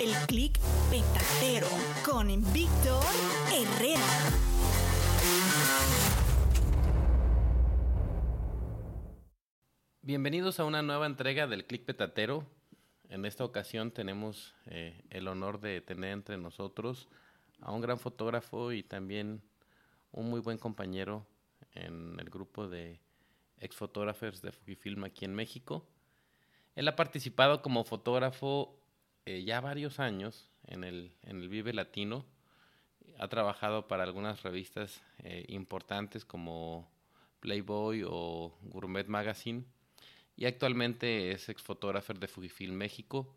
El clic petatero con Víctor Herrera. Bienvenidos a una nueva entrega del Click Petatero. En esta ocasión tenemos eh, el honor de tener entre nosotros a un gran fotógrafo y también un muy buen compañero en el grupo de ex-fotógrafos de Fujifilm aquí en México. Él ha participado como fotógrafo eh, ya varios años en el, en el Vive Latino. Ha trabajado para algunas revistas eh, importantes como Playboy o Gourmet Magazine y actualmente es exfotógrafo de Fujifilm México.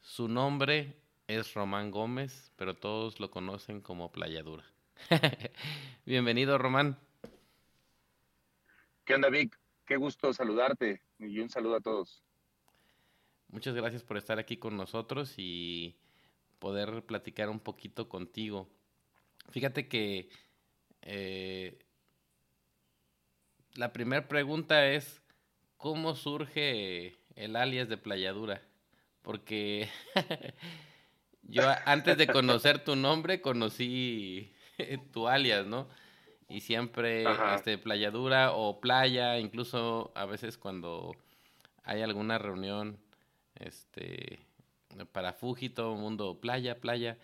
Su nombre es Román Gómez, pero todos lo conocen como Playadura. Bienvenido, Román. ¿Qué onda, Vic? Qué gusto saludarte y un saludo a todos. Muchas gracias por estar aquí con nosotros y poder platicar un poquito contigo. Fíjate que eh, la primera pregunta es, ¿cómo surge el alias de Playadura? Porque yo antes de conocer tu nombre conocí tu alias, ¿no? Y siempre este, Playadura o Playa, incluso a veces cuando hay alguna reunión este, para Fuji, todo el mundo playa, playa.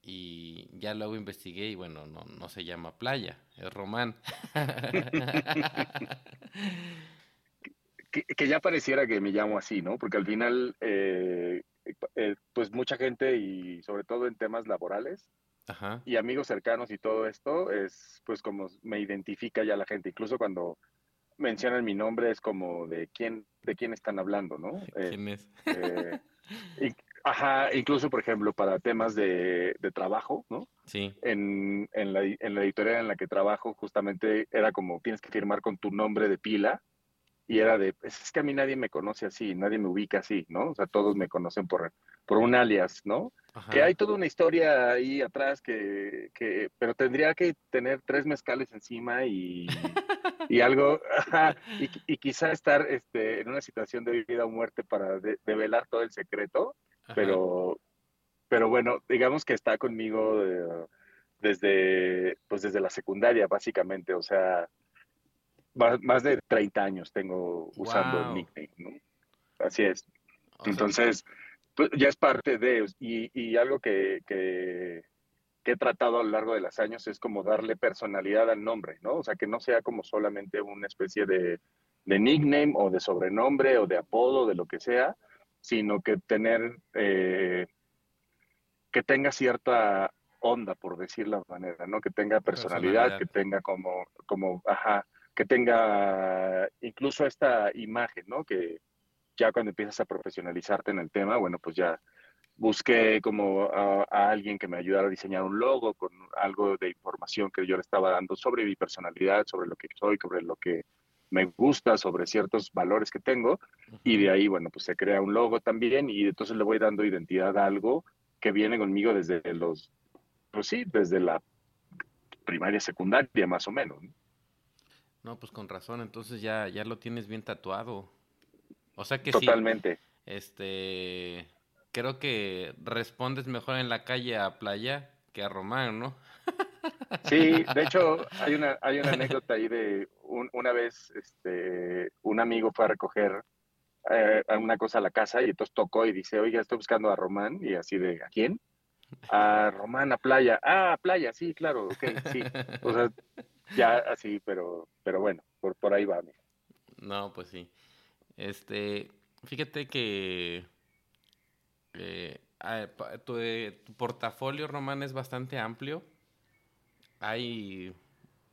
Y ya luego investigué y bueno, no, no se llama playa, es Román. que, que, ya pareciera que me llamo así, ¿no? Porque al final, eh, eh, pues mucha gente y sobre todo en temas laborales Ajá. y amigos cercanos y todo esto, es pues como me identifica ya la gente. Incluso cuando mencionan mi nombre es como de quién, de quién están hablando, ¿no? ¿Quién es? Eh, y, ajá, incluso, por ejemplo, para temas de, de trabajo, ¿no? Sí. En, en, la, en la editorial en la que trabajo, justamente era como tienes que firmar con tu nombre de pila. Y era de, pues, es que a mí nadie me conoce así, nadie me ubica así, ¿no? O sea, todos me conocen por, por un alias, ¿no? Ajá. Que hay toda una historia ahí atrás que, que, pero tendría que tener tres mezcales encima y, y algo, y, y, quizá estar este, en una situación de vida o muerte para de, develar todo el secreto, pero, pero bueno, digamos que está conmigo de, desde, pues desde la secundaria, básicamente, o sea, más, más de 30 años tengo usando wow. nickname, ¿no? Así es. O sea, Entonces, pues ya es parte de, y, y algo que, que, que, he tratado a lo largo de los años es como darle personalidad al nombre, ¿no? O sea, que no sea como solamente una especie de, de nickname o de sobrenombre o de apodo, de lo que sea, sino que tener, eh, que tenga cierta onda, por decir la manera, ¿no? Que tenga personalidad, personalidad. que tenga como, como, ajá, que tenga incluso esta imagen, ¿no? Que ya cuando empiezas a profesionalizarte en el tema, bueno, pues ya, busqué como a, alguien que me ayudara a diseñar un logo con algo de información que yo le estaba dando sobre mi personalidad, sobre lo que soy, sobre lo que me gusta, sobre ciertos valores que tengo. Y de ahí, bueno, pues se crea un logo también y entonces le voy dando identidad a algo que viene conmigo desde los, pues sí, desde la primaria, secundaria más o menos. No, pues con razón, entonces ya, ya lo tienes bien tatuado. O sea que Totalmente. sí. Este, creo que respondes mejor en la calle a Playa que a Román, ¿no? Sí, de hecho hay una, hay una anécdota ahí de una vez este, un amigo fue a recoger eh, una cosa a la casa y entonces tocó y dice, oiga, estoy buscando a Román y así de, ¿a quién? A Román, a Playa. Ah, a Playa, sí, claro, ok, sí. O sea, ya así, pero, pero bueno, por, por ahí va. No, pues sí. Este, fíjate que eh, tu, portafolio, Román, es bastante amplio. Hay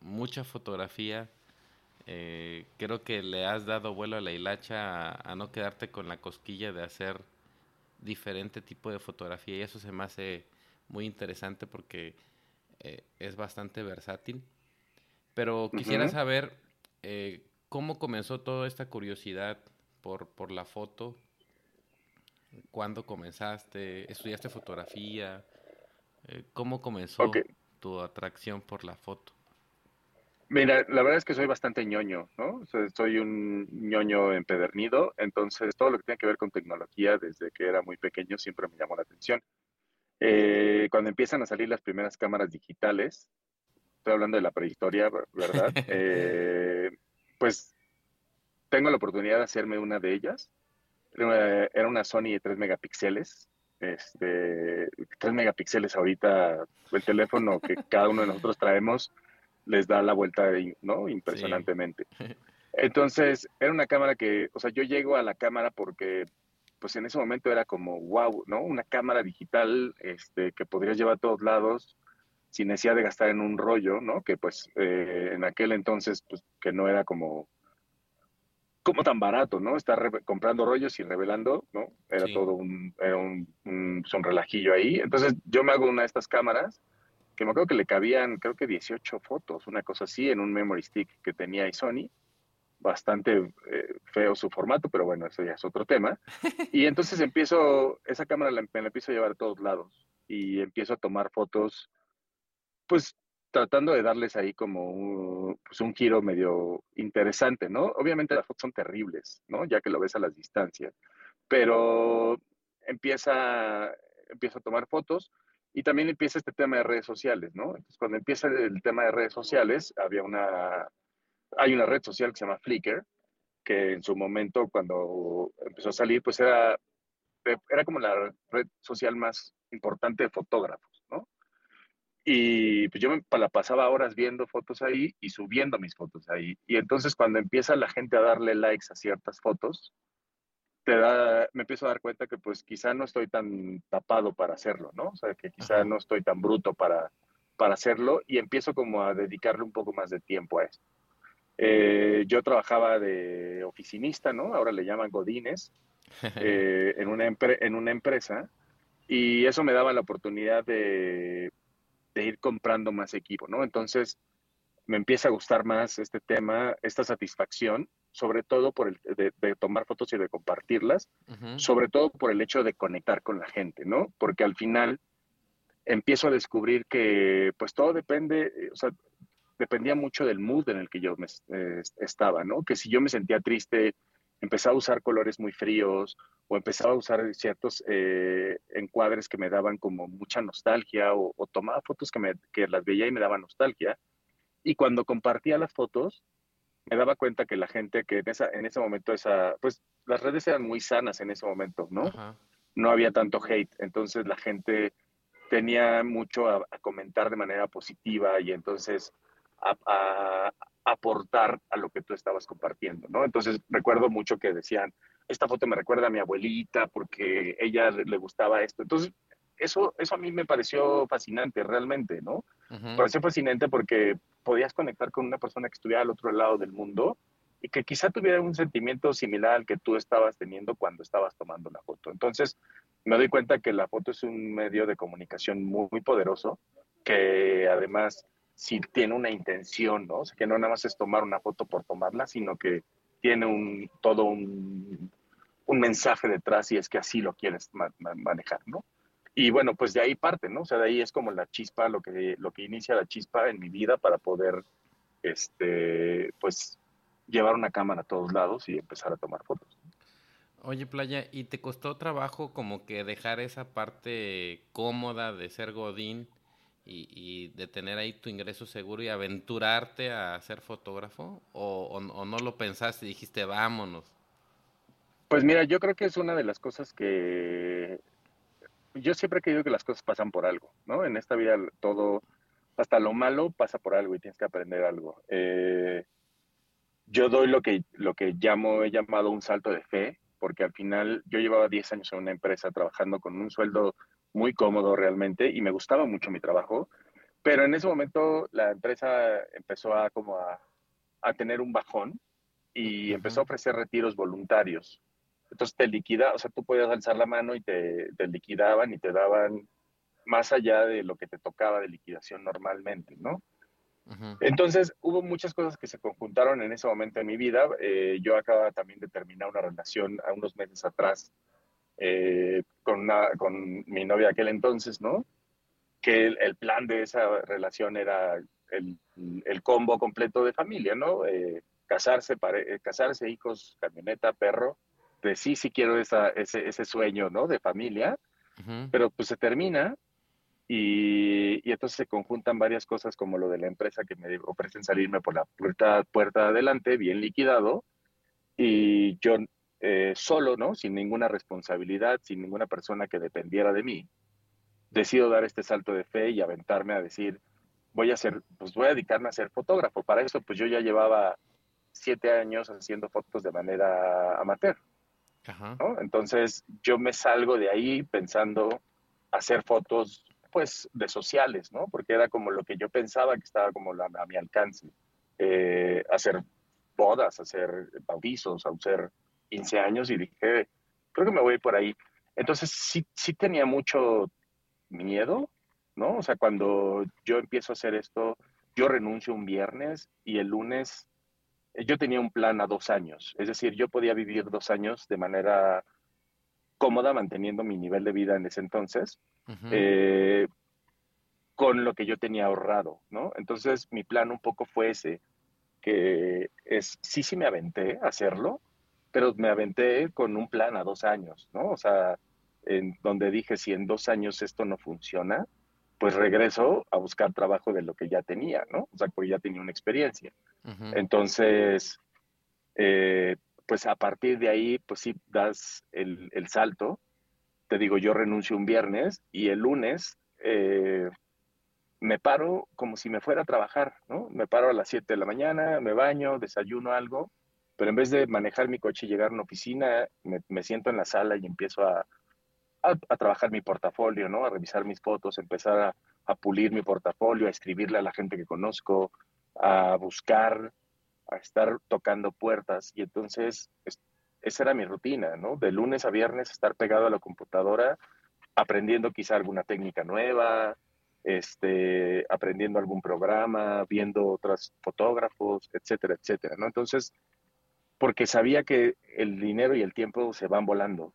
mucha fotografía. Eh, creo que le has dado vuelo a la hilacha a, no quedarte con la cosquilla de hacer diferente tipo de fotografía y eso se me hace muy interesante porque eh, es bastante versátil. Pero quisiera saber eh, cómo comenzó toda esta curiosidad por, por la foto ¿Cuándo comenzaste? ¿Estudiaste fotografía? Eh, ¿Cómo comenzó tu atracción por la foto? Mira, la verdad es que soy bastante ñoño, ¿no? soy un ñoño empedernido, entonces todo lo que tiene que ver con tecnología desde que era muy pequeño siempre me llamó la atención. Eh, cuando empiezan a salir las primeras cámaras digitales, estoy hablando de la prehistoria, ¿verdad? Eh, pues tengo la oportunidad de hacerme una de ellas era una Sony de 3 megapíxeles. Este, 3 megapíxeles ahorita, el teléfono que cada uno de nosotros traemos les da la vuelta, ¿no? Impresionantemente. Entonces, era una cámara que, o sea, yo llego a la cámara porque, pues en ese momento era como, wow, ¿no? Una cámara digital este, que podrías llevar a todos lados sin necesidad de gastar en un rollo, ¿no? Que pues eh, en aquel entonces, pues que no era como como tan barato, ¿no? Estar comprando rollos y revelando, ¿no? Era todo un, era un, relajillo ahí. Entonces yo me hago una de estas cámaras que me acuerdo que le cabían, creo que 18 fotos, una cosa así, en un memory stick que tenía Sony. Bastante eh, feo su formato, pero bueno, eso ya es otro tema. Y entonces empiezo, esa cámara la, me la empiezo a llevar a todos lados y empiezo a tomar fotos, pues tratando de darles ahí como un, pues un giro medio interesante, ¿no? Obviamente las fotos son terribles, ¿no? Ya que lo ves a las distancias, pero empieza, empieza a tomar fotos y también empieza este tema de redes sociales, ¿no? Entonces, cuando empieza el tema de redes sociales, había una, hay una red social que se llama Flickr, que en su momento, cuando empezó a salir, pues era, era como la red social más importante de fotógrafos. Y pues yo me la pasaba horas viendo fotos ahí y subiendo mis fotos ahí. Y entonces cuando empieza la gente a darle likes a ciertas fotos, te da, me empiezo a dar cuenta que pues quizá no estoy tan tapado para hacerlo, ¿no? O sea, que quizá no estoy tan bruto para, para hacerlo y empiezo como a dedicarle un poco más de tiempo a esto. Eh, yo trabajaba de oficinista, ¿no? Ahora le llaman Godines, eh, en, una en una empresa y eso me daba la oportunidad de de ir comprando más equipo, ¿no? Entonces, me empieza a gustar más este tema, esta satisfacción, sobre todo por el de, tomar fotos y de compartirlas, sobre todo por el hecho de conectar con la gente, ¿no? Porque al final empiezo a descubrir que pues todo depende, eh, o sea, dependía mucho del mood en el que yo me, eh, estaba, ¿no? Que si yo me sentía triste, empezaba a usar colores muy fríos o empezaba a usar ciertos eh, encuadres que me daban como mucha nostalgia o, tomaba fotos que, me, que las veía y me daban nostalgia. Y cuando compartía las fotos, me daba cuenta que la gente que en, esa, en ese momento, esa, pues las redes eran muy sanas en ese momento, ¿no? No había tanto hate, entonces la gente tenía mucho a, comentar de manera positiva y entonces a, aportar a lo que tú estabas compartiendo, ¿no? Entonces recuerdo mucho que decían, esta foto me recuerda a mi abuelita porque ella le gustaba esto. Entonces, eso, eso a mí me pareció fascinante realmente, ¿no? Me pareció fascinante porque podías conectar con una persona que estuviera al otro lado del mundo y que quizá tuviera un sentimiento similar al que tú estabas teniendo cuando estabas tomando la foto. Entonces, me doy cuenta que la foto es un medio de comunicación muy, muy poderoso, que además si tiene una intención, ¿no? O sea, que no nada más es tomar una foto por tomarla, sino que tiene un, todo un, un mensaje detrás y es que así lo quieres manejar, ¿no? Y bueno, pues de ahí parte, ¿no? O sea, de ahí es como la chispa, lo que, lo que inicia la chispa en mi vida para poder, este, pues, llevar una cámara a todos lados y empezar a tomar fotos. Oye, Playa, ¿y te costó trabajo como que dejar esa parte cómoda de ser Godín y, de tener ahí tu ingreso seguro y aventurarte a ser fotógrafo? ¿O, no lo pensaste y dijiste, vámonos? Pues mira, yo creo que es una de las cosas que... Yo siempre he creído que las cosas pasan por algo, ¿no? En esta vida todo, hasta lo malo pasa por algo y tienes que aprender algo. Eh, yo doy lo que, lo que llamo, he llamado un salto de fe, porque al final yo llevaba 10 años en una empresa trabajando con un sueldo muy cómodo realmente y me gustaba mucho mi trabajo, pero en ese momento la empresa empezó a como a, tener un bajón y empezó a ofrecer retiros voluntarios. Entonces te liquida, o sea, tú podías alzar la mano y te, te liquidaban y te daban más allá de lo que te tocaba de liquidación normalmente, ¿no? Entonces, hubo muchas cosas que se conjuntaron en ese momento de mi vida. Eh, yo acababa también de terminar una relación a unos meses atrás eh, con, una, con mi novia aquel entonces, ¿no? Que el, plan de esa relación era el, el combo completo de familia, ¿no? Eh, casarse, casarse, hijos, camioneta, perro. De sí, sí quiero esa, ese, ese sueño, ¿no? De familia. Pero pues se termina y, entonces se conjuntan varias cosas como lo de la empresa que me ofrecen salirme por la puerta, puerta de adelante, bien liquidado, y yo eh, solo, ¿no? Sin ninguna responsabilidad, sin ninguna persona que dependiera de mí, decido dar este salto de fe y aventarme a decir, voy a ser, pues voy a dedicarme a ser fotógrafo. Para eso, pues yo ya llevaba siete años haciendo fotos de manera amateur. ¿no? Entonces yo me salgo de ahí pensando hacer fotos pues de sociales, ¿no? Porque era como lo que yo pensaba que estaba como a mi alcance. Eh, hacer bodas, hacer bautizos, hacer 15 años y dije, creo que me voy por ahí. Entonces sí, sí tenía mucho miedo, ¿no? O sea, cuando yo empiezo a hacer esto, yo renuncio un viernes y el lunes yo tenía un plan a dos años. Es decir, yo podía vivir dos años de manera cómoda, manteniendo mi nivel de vida en ese entonces, eh, con lo que yo tenía ahorrado, ¿no? Entonces mi plan un poco fue ese, que es, sí, sí me aventé a hacerlo, pero me aventé con un plan a dos años, ¿no? O sea, en donde dije, si en dos años esto no funciona, pues regreso a buscar trabajo de lo que ya tenía, ¿no? O sea, porque ya tenía una experiencia. Entonces, eh, pues a partir de ahí, pues sí das el, el salto te digo, yo renuncio un viernes y el lunes eh, me paro como si me fuera a trabajar, ¿no? Me paro a las 7 de la mañana, me baño, desayuno algo, pero en vez de manejar mi coche y llegar a una oficina, me, siento en la sala y empiezo a, a, trabajar mi portafolio, ¿no? A revisar mis fotos, empezar a, a, pulir mi portafolio, a escribirle a la gente que conozco, a buscar, a estar tocando puertas. Y entonces esa era mi rutina, ¿no? De lunes a viernes estar pegado a la computadora, aprendiendo quizá alguna técnica nueva, este, aprendiendo algún programa, viendo otros fotógrafos, etcétera, etcétera, ¿no? Entonces, porque sabía que el dinero y el tiempo se van volando.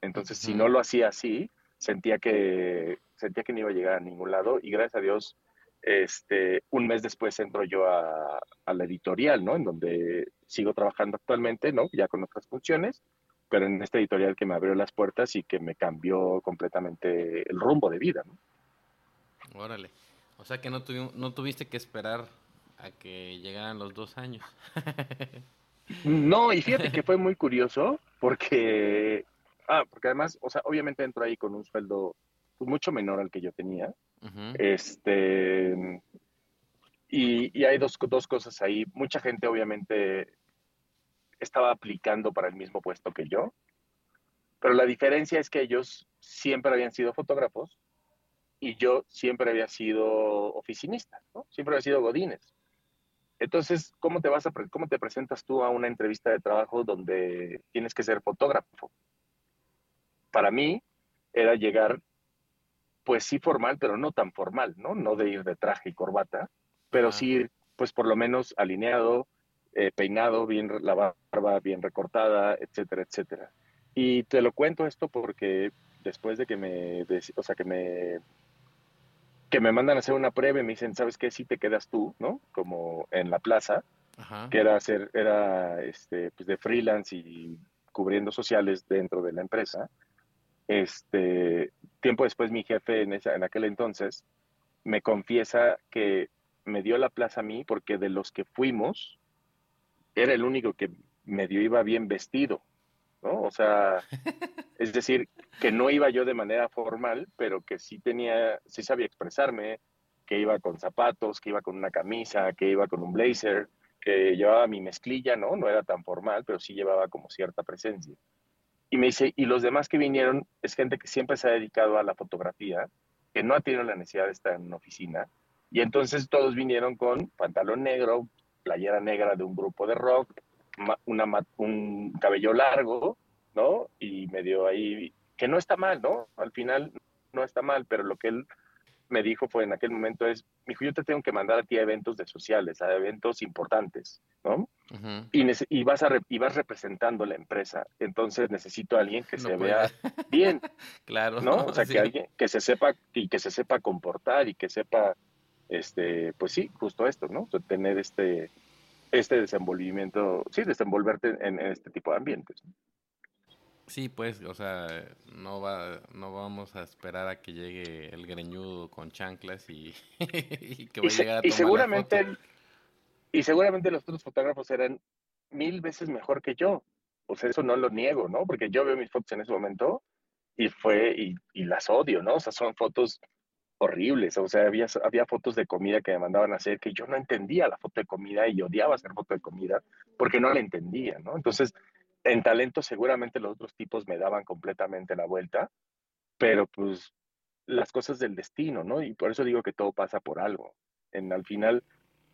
Entonces, si no lo hacía así, sentía que, sentía que no iba a llegar a ningún lado y gracias a Dios este, un mes después entro yo a, la editorial, ¿no? En donde sigo trabajando actualmente, ¿no? Ya con otras funciones, pero en esta editorial que me abrió las puertas y que me cambió completamente el rumbo de vida, ¿no? Órale. O sea que no, no tuviste que esperar a que llegaran los dos años. no, y fíjate que fue muy curioso porque, ah, porque además, o sea, obviamente entro ahí con un sueldo pues, mucho menor al que yo tenía. Este, y, hay dos, dos, cosas ahí. Mucha gente obviamente estaba aplicando para el mismo puesto que yo, pero la diferencia es que ellos siempre habían sido fotógrafos y yo siempre había sido oficinista, ¿no? siempre había sido godines. Entonces, ¿cómo te vas a cómo te presentas tú a una entrevista de trabajo donde tienes que ser fotógrafo? Para mí era llegar, pues sí formal, pero no tan formal, ¿no? No de ir de traje y corbata, pero sí ir, pues por lo menos alineado, eh, peinado, bien la barba bien recortada, etcétera, etcétera. Y te lo cuento esto porque después de que me, o sea, que me, que me mandan a hacer una prueba y me dicen, ¿sabes qué? Si te quedas tú, ¿no? Como en la plaza, que era hacer, era este, pues de freelance y cubriendo sociales dentro de la empresa. Este, tiempo después mi jefe en, esa, en aquel entonces me confiesa que me dio la plaza a mí porque de los que fuimos, era el único que medio iba bien vestido, ¿no? O sea, es decir, que no iba yo de manera formal, pero que sí tenía, sí sabía expresarme, que iba con zapatos, que iba con una camisa, que iba con un blazer, que llevaba mi mezclilla, ¿no? No era tan formal, pero sí llevaba como cierta presencia. Y me dice, y los demás que vinieron es gente que siempre se ha dedicado a la fotografía, que no ha tenido la necesidad de estar en una oficina, y entonces todos vinieron con pantalón negro, playera negra de un grupo de rock, una, un cabello largo, ¿no? Y medio ahí, que no está mal, ¿no? Al final no está mal, pero lo que él me dijo fue en aquel momento es, hijo, yo te tengo que mandar a ti a eventos de sociales, a eventos importantes, ¿no? y, y, vas a y vas representando la empresa, entonces necesito a alguien que se vea bien, claro, ¿no? O sea, que alguien que se sepa y que se sepa comportar y que sepa este, pues sí, justo esto, ¿no? Tener este, este desenvolvimiento, sí, desenvolverte en, este tipo de ambientes. Sí, pues, o sea, no va, no vamos a esperar a que llegue el greñudo con chanclas y, que vaya a llegar a tomar y seguramente y seguramente los otros fotógrafos eran mil veces mejor que yo. O sea, eso no lo niego, ¿no? Porque yo veo mis fotos en ese momento y fue, y, y las odio, ¿no? O sea, son fotos horribles. O sea, había, había fotos de comida que me mandaban hacer que yo no entendía la foto de comida y odiaba hacer foto de comida porque no la entendía, ¿no? Entonces, en talento seguramente los otros tipos me daban completamente la vuelta, pero pues las cosas del destino, ¿no? Y por eso digo que todo pasa por algo. En al final,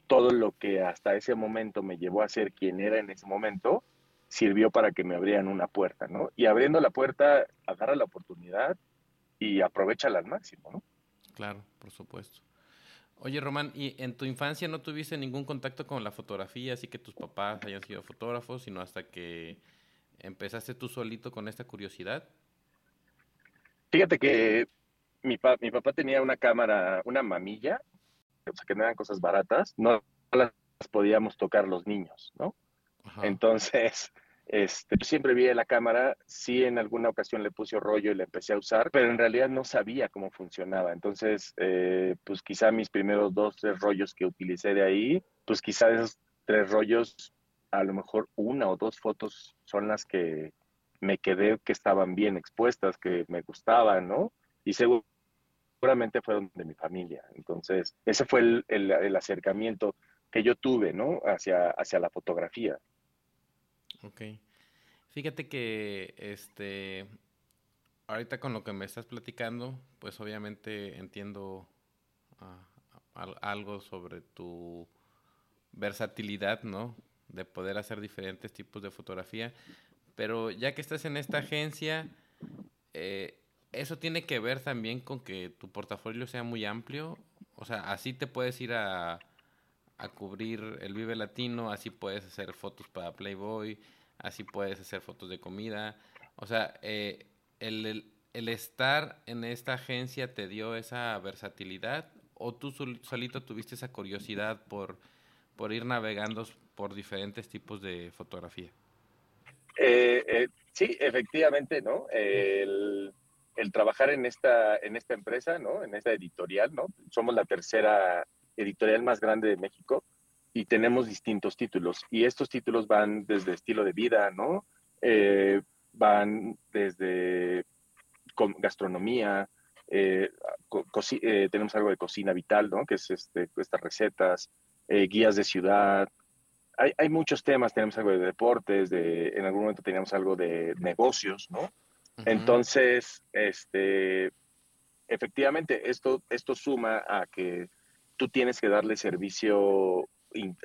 todo lo que hasta ese momento me llevó a ser quien era en ese momento, sirvió para que me abrieran una puerta, ¿no? Y abriendo la puerta, agarra la oportunidad y aprovechala al máximo, ¿no? Claro, por supuesto. Oye, Román, ¿y en tu infancia no tuviste ningún contacto con la fotografía, así que tus papás hayan sido fotógrafos, sino hasta que empezaste tú solito con esta curiosidad? Fíjate que mi, mi papá tenía una cámara, una mamilla, o sea, que no eran cosas baratas, no las podíamos tocar los niños, ¿no? Entonces, este, siempre vi la cámara, sí en alguna ocasión le puse rollo y le empecé a usar, pero en realidad no sabía cómo funcionaba. Entonces, eh, pues quizá mis primeros dos, tres rollos que utilicé de ahí, pues quizá esos tres rollos, a lo mejor una o dos fotos son las que me quedé que estaban bien expuestas, que me gustaban, ¿no? Y seguramente fueron de mi familia. Entonces, ese fue el, el acercamiento que yo tuve, ¿no? Hacia, hacia la fotografía. Ok. Fíjate que este ahorita con lo que me estás platicando, pues obviamente entiendo ah, algo sobre tu versatilidad, ¿no? De poder hacer diferentes tipos de fotografía. Pero ya que estás en esta agencia, eh, eso tiene que ver también con que tu portafolio sea muy amplio. O sea, así te puedes ir a a cubrir el Vive Latino, así puedes hacer fotos para Playboy, así puedes hacer fotos de comida. O sea, eh, el, el, estar en esta agencia te dio esa versatilidad o tú solito tuviste esa curiosidad por, por ir navegando por diferentes tipos de fotografía. Eh, eh, sí, efectivamente, ¿no? El, el, trabajar en esta, en esta empresa, ¿no? En esta editorial, ¿no? Somos la tercera editorial más grande de México y tenemos distintos títulos. Y estos títulos van desde estilo de vida, ¿no? Eh, van desde gastronomía, eh, eh, tenemos algo de cocina vital, ¿no? Que es este, estas recetas, guías de ciudad. Hay, hay, muchos temas, tenemos algo de deportes, de, en algún momento teníamos algo de negocios, ¿no? Entonces, este, efectivamente, esto, esto suma a que tú tienes que darle servicio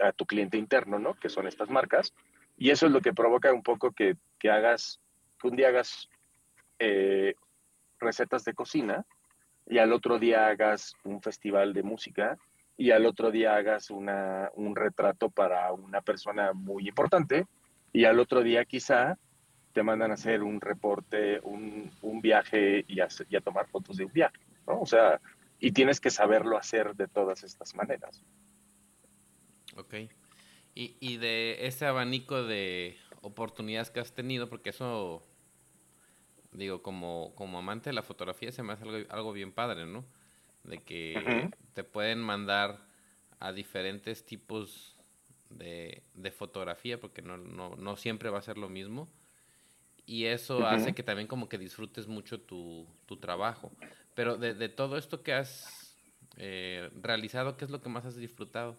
a tu cliente interno, ¿no? Que son estas marcas. Y eso es lo que provoca un poco que, que hagas, que un día hagas eh, recetas de cocina y al otro día hagas un festival de música y al otro día hagas una, un retrato para una persona muy importante y al otro día quizá te mandan a hacer un reporte, un, un viaje y a, y a, tomar fotos de un viaje, ¿no? O sea, y tienes que saberlo hacer de todas estas maneras. Ok. Y, y de ese abanico de oportunidades que has tenido, porque eso digo, como, como amante de la fotografía se me hace algo, algo bien padre, ¿no? De que te pueden mandar a diferentes tipos de, de fotografía, porque no, no, no, siempre va a ser lo mismo. Y eso hace que también como que disfrutes mucho tu, tu trabajo. Pero de, todo esto que has eh, realizado, ¿qué es lo que más has disfrutado?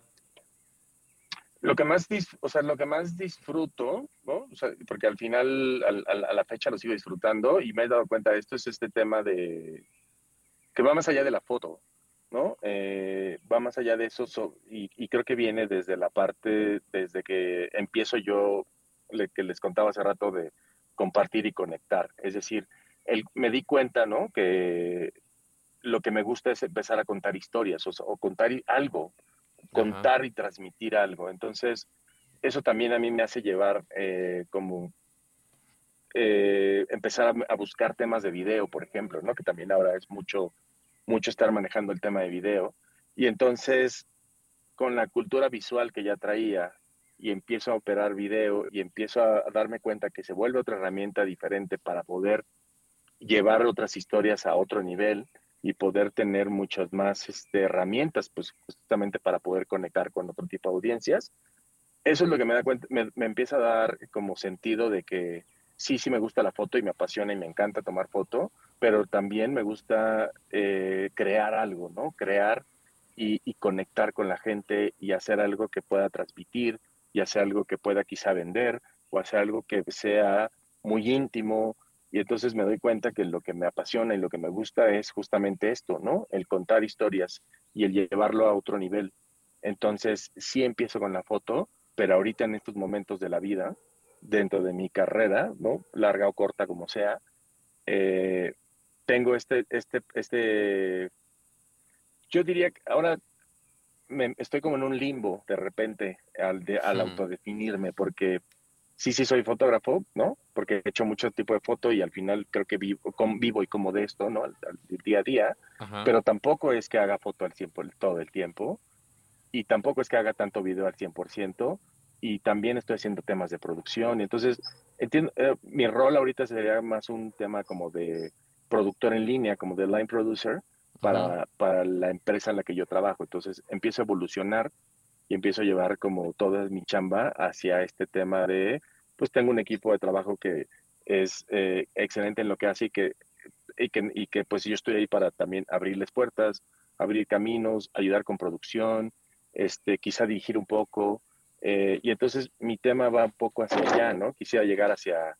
Lo que más, o sea, lo que más disfruto, ¿no? Porque al final, al, al, a la fecha lo sigo disfrutando y me he dado cuenta de esto, es este tema de que va más allá de la foto, ¿no? Eh, va más allá de eso so, y, y, creo que viene desde la parte, desde que empiezo yo, le, que les contaba hace rato, de compartir y conectar. Es decir, el, me di cuenta, ¿no? Que lo que me gusta es empezar a contar historias o, o contar algo, contar Ajá. y transmitir algo. Entonces, eso también a mí me hace llevar eh, como eh, empezar a, a, buscar temas de video, por ejemplo, ¿no? Que también ahora es mucho, mucho estar manejando el tema de video. Y entonces, con la cultura visual que ya traía y empiezo a operar video y empiezo a, a darme cuenta que se vuelve otra herramienta diferente para poder llevar otras historias a otro nivel, y poder tener muchas más este, herramientas, pues justamente para poder conectar con otro tipo de audiencias. Eso es lo que me da cuenta, me, empieza a dar como sentido de que sí, sí me gusta la foto y me apasiona y me encanta tomar foto, pero también me gusta eh, crear algo, ¿no? Crear y, conectar con la gente y hacer algo que pueda transmitir y hacer algo que pueda quizá vender o hacer algo que sea muy íntimo, y entonces me doy cuenta que lo que me apasiona y lo que me gusta es justamente esto, ¿no? El contar historias y el llevarlo a otro nivel. Entonces, sí empiezo con la foto, pero ahorita en estos momentos de la vida, dentro de mi carrera, ¿no? Larga o corta como sea, eh, tengo este, este, este, yo diría que ahora me, estoy como en un limbo de repente al, de, al autodefinirme, porque sí, sí soy fotógrafo, ¿no? Porque he hecho mucho tipo de foto y al final creo que vivo, con, vivo y como de esto, ¿no? Al, al día a día, Ajá. pero tampoco es que haga foto al 100% todo el tiempo y tampoco es que haga tanto video al 100% y también estoy haciendo temas de producción. Entonces, entiendo, eh, mi rol ahorita sería más un tema como de productor en línea, como de line producer para, para la empresa en la que yo trabajo. Entonces, empiezo a evolucionar y empiezo a llevar como toda mi chamba hacia este tema de, pues tengo un equipo de trabajo que es eh, excelente en lo que hace y que, y que, y que pues yo estoy ahí para también abrirles puertas, abrir caminos, ayudar con producción, este, quizá dirigir un poco. Eh, y entonces mi tema va un poco hacia allá, ¿no? Quisiera llegar hacia,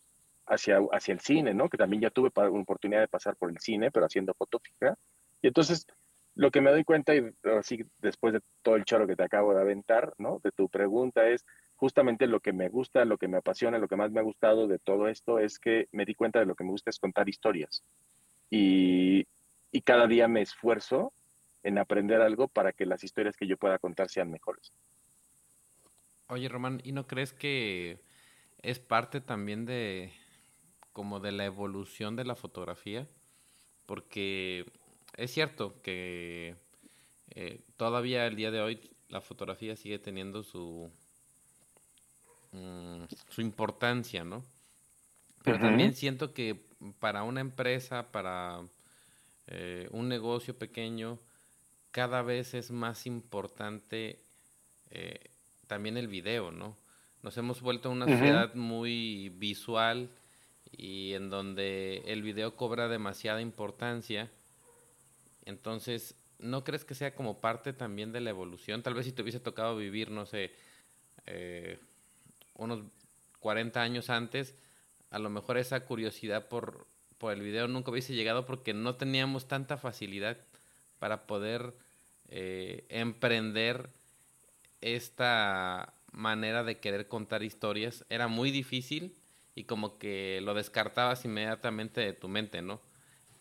hacia, hacia el cine, ¿no? Que también ya tuve una oportunidad de pasar por el cine, pero haciendo foto fija. Y entonces lo que me doy cuenta, y así después de todo el choro que te acabo de aventar, ¿no? De tu pregunta es justamente lo que me gusta, lo que me apasiona, lo que más me ha gustado de todo esto es que me di cuenta de lo que me gusta es contar historias. Y, y cada día me esfuerzo en aprender algo para que las historias que yo pueda contar sean mejores. Oye, Román, ¿y no crees que es parte también de como de la evolución de la fotografía? Porque es cierto que eh, todavía el día de hoy la fotografía sigue teniendo su, mm, su importancia, ¿no? Pero uh -huh. también siento que para una empresa, para eh, un negocio pequeño, cada vez es más importante eh, también el video, ¿no? Nos hemos vuelto una uh -huh. sociedad muy visual y en donde el video cobra demasiada importancia entonces, ¿no crees que sea como parte también de la evolución? Tal vez si te hubiese tocado vivir, no sé, eh, unos 40 años antes, a lo mejor esa curiosidad por, por el video nunca hubiese llegado porque no teníamos tanta facilidad para poder eh, emprender esta manera de querer contar historias era muy difícil y como que lo descartabas inmediatamente de tu mente, ¿no?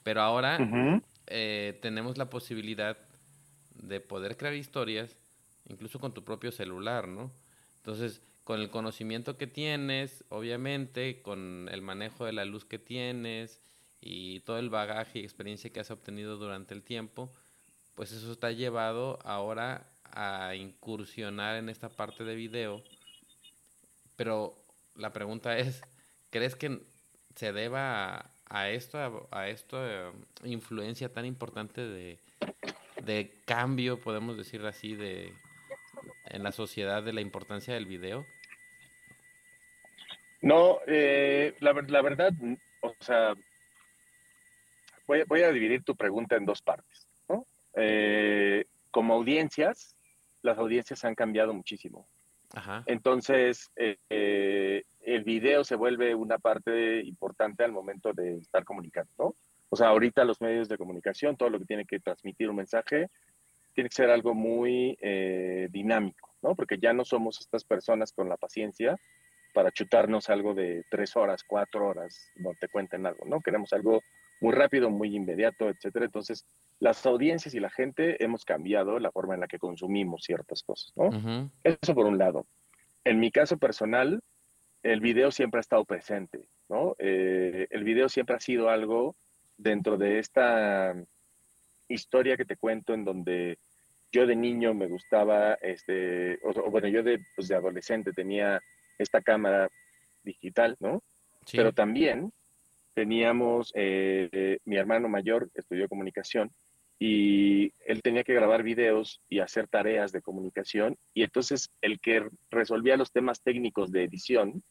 Pero ahora eh, tenemos la posibilidad de poder crear historias incluso con tu propio celular, ¿no? Entonces, con el conocimiento que tienes, obviamente, con el manejo de la luz que tienes y todo el bagaje y experiencia que has obtenido durante el tiempo, pues eso está llevado ahora a incursionar en esta parte de video. Pero la pregunta es, ¿crees que se deba a, esto, a, esto eh, influencia tan importante de, de cambio, podemos decir así, de en la sociedad de la importancia del video? No, eh, la, la, verdad, o sea, voy, voy, a dividir tu pregunta en dos partes. ¿no? Eh, como audiencias, las audiencias han cambiado muchísimo. Ajá. Entonces, eh, el video se vuelve una parte importante al momento de estar comunicando, ¿no? O sea, ahorita los medios de comunicación, todo lo que tiene que transmitir un mensaje, tiene que ser algo muy eh, dinámico, ¿no? Porque ya no somos estas personas con la paciencia para chutarnos algo de tres horas, cuatro horas, donde te cuenten algo, ¿no? Queremos algo muy rápido, muy inmediato, etcétera. Entonces, las audiencias y la gente hemos cambiado la forma en la que consumimos ciertas cosas, ¿no? Eso por un lado. En mi caso personal, el video siempre ha estado presente, ¿no? Eh, el video siempre ha sido algo dentro de esta historia que te cuento en donde yo de niño me gustaba, este, o, bueno, yo de, pues de adolescente tenía esta cámara digital, ¿no? Pero también teníamos, eh, mi hermano mayor estudió comunicación y él tenía que grabar videos y hacer tareas de comunicación y entonces el que resolvía los temas técnicos de edición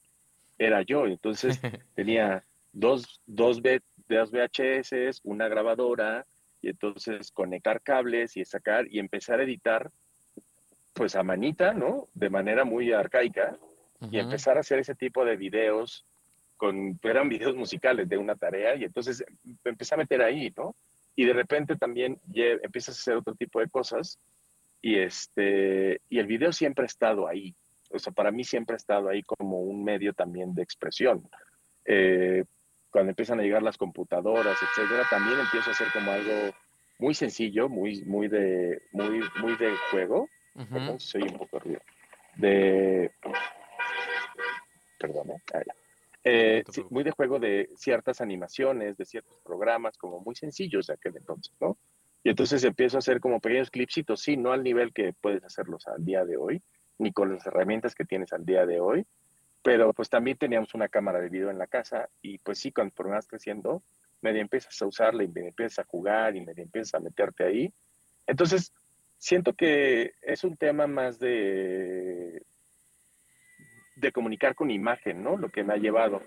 era yo. Entonces tenía dos, dos, dos VHS, una grabadora, y entonces conectar cables y sacar y empezar a editar pues a manita, ¿no? De manera muy arcaica y empezar a hacer ese tipo de videos con eran videos musicales de una tarea y entonces empecé a meter ahí, ¿no? Y de repente también empiezas a hacer otro tipo de cosas y este y el video siempre ha estado ahí. O sea, para mí siempre ha estado ahí como un medio también de expresión. Eh, cuando empiezan a llegar las computadoras, etcétera, también empiezo a hacer como algo muy sencillo, muy, muy de, muy, muy de juego. soy un poco ruido. De, perdón, ¿eh? Eh muy de juego de ciertas animaciones, de ciertos programas, como muy sencillos de aquel entonces, ¿no? Y entonces empiezo a hacer como pequeños clipsitos, sí, no al nivel que puedes hacerlos al día de hoy, ni con las herramientas que tienes al día de hoy, pero pues también teníamos una cámara de video en la casa y pues sí, cuando vas creciendo, medio empiezas a usarla y medio empiezas a jugar y medio empiezas a meterte ahí. Entonces, siento que es un tema más de, de comunicar con imagen, ¿no? Lo que me ha llevado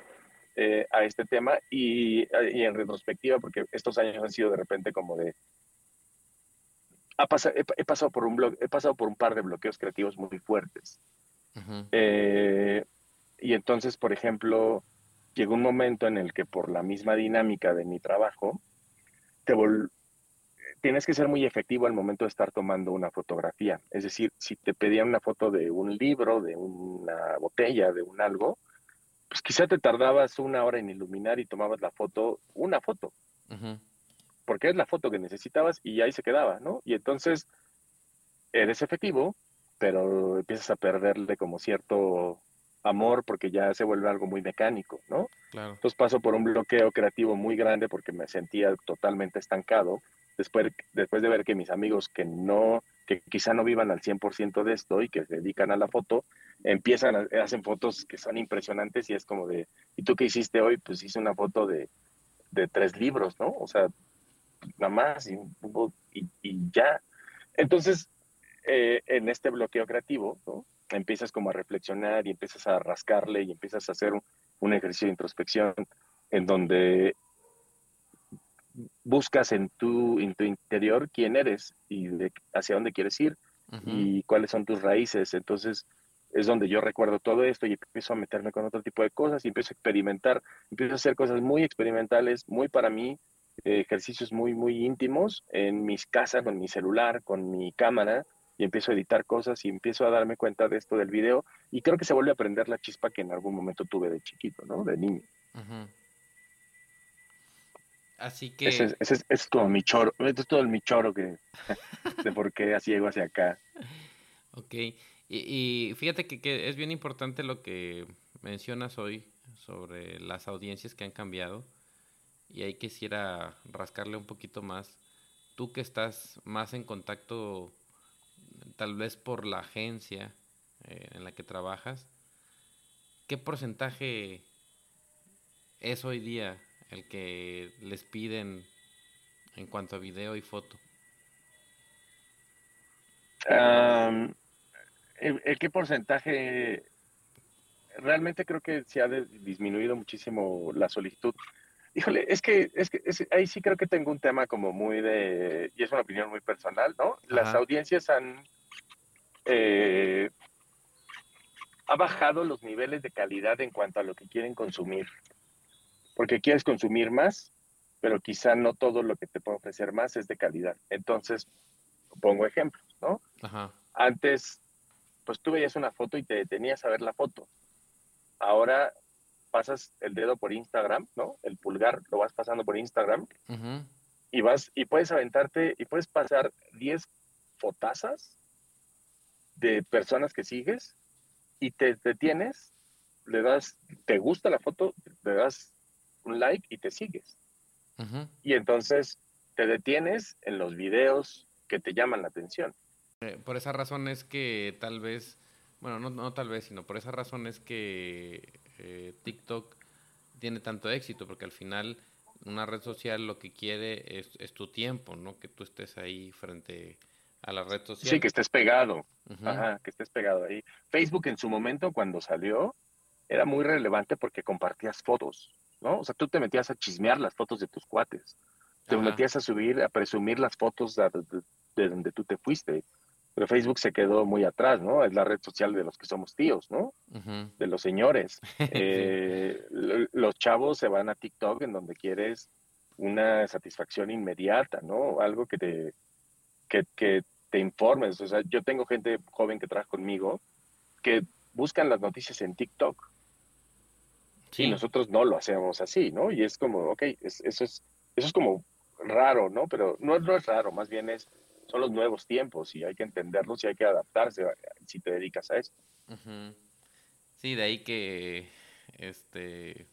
eh, a este tema y, y, en retrospectiva, porque estos años han sido de repente como de... Ha pasado, he, pasado por un blog, he pasado por un par de bloqueos creativos muy fuertes. Y entonces, por ejemplo, llegó un momento en el que por la misma dinámica de mi trabajo, te tienes que ser muy efectivo al momento de estar tomando una fotografía. Es decir, si te pedían una foto de un libro, de una botella, de un algo, pues quizá te tardabas una hora en iluminar y tomabas la foto, una foto, porque es la foto que necesitabas y ahí se quedaba, ¿no? Y entonces eres efectivo, pero empiezas a perderle como cierto amor porque ya se vuelve algo muy mecánico, ¿no? Claro. Entonces paso por un bloqueo creativo muy grande porque me sentía totalmente estancado después, después de ver que mis amigos que no, que quizá no vivan al 100% de esto y que se dedican a la foto, empiezan, a, hacen fotos que son impresionantes y es como de, ¿y tú qué hiciste hoy? Pues hice una foto de, de tres libros, ¿no? O sea, nada más y, y, ya. Entonces, eh, en este bloqueo creativo, empiezas como a reflexionar y empiezas a rascarle y empiezas a hacer un, ejercicio de introspección en donde buscas en tu, en tu interior quién eres y hacia dónde quieres ir y cuáles son tus raíces. Entonces es donde yo recuerdo todo esto y empiezo a meterme con otro tipo de cosas y empiezo a experimentar, empiezo a hacer cosas muy experimentales, muy para mí, ejercicios muy, muy íntimos en mis casas, con mi celular, con mi cámara, y empiezo a editar cosas y empiezo a darme cuenta de esto del video y creo que se vuelve a aprender la chispa que en algún momento tuve de chiquito, ¿no? De niño. Así que... Ese, es, todo mi choro, es todo el mi choro que, de por qué así llego hacia acá. Ok, y, fíjate que, es bien importante lo que mencionas hoy sobre las audiencias que han cambiado y ahí quisiera rascarle un poquito más. Tú que estás más en contacto tal vez por la agencia eh, en la que trabajas, ¿qué porcentaje es hoy día el que les piden en cuanto a video y foto? el, qué porcentaje? Realmente creo que se ha disminuido muchísimo la solicitud. Híjole, es que, es que ahí sí creo que tengo un tema como muy de, y es una opinión muy personal, ¿no? Las audiencias han eh, ha bajado los niveles de calidad en cuanto a lo que quieren consumir. Porque quieres consumir más, pero quizá no todo lo que te puede ofrecer más es de calidad. Entonces, pongo ejemplos, ¿no? Antes, pues tú veías una foto y te detenías a ver la foto. Ahora pasas el dedo por Instagram, ¿no? El pulgar lo vas pasando por Instagram y vas y puedes aventarte y puedes pasar 10 fotazas de personas que sigues y te detienes, le das, te gusta la foto, le das un like y te sigues. Y entonces te detienes en los videos que te llaman la atención. Eh, por esa razón es que tal vez, bueno, no, no tal vez, sino por esa razón es que eh, TikTok tiene tanto éxito, porque al final una red social lo que quiere es, es tu tiempo, no que tú estés ahí frente a la red social. Sí, que estés pegado. Ajá, que estés pegado ahí. Facebook en su momento, cuando salió, era muy relevante porque compartías fotos, ¿no? O sea, tú te metías a chismear las fotos de tus cuates. Te metías a subir, a presumir las fotos de, donde tú te fuiste. Pero Facebook se quedó muy atrás, ¿no? Es la red social de los que somos tíos, ¿no? De los señores. Eh, los chavos se van a TikTok en donde quieres una satisfacción inmediata, ¿no? Algo que te, que, que informes. O sea, yo tengo gente joven que trabaja conmigo que buscan las noticias en TikTok. Y nosotros no lo hacemos así, ¿no? Y es como, ok, eso, es, eso es como raro, ¿no? Pero no, no es raro, más bien es, son los nuevos tiempos y hay que entenderlos y hay que adaptarse si te dedicas a esto. Sí, de ahí que este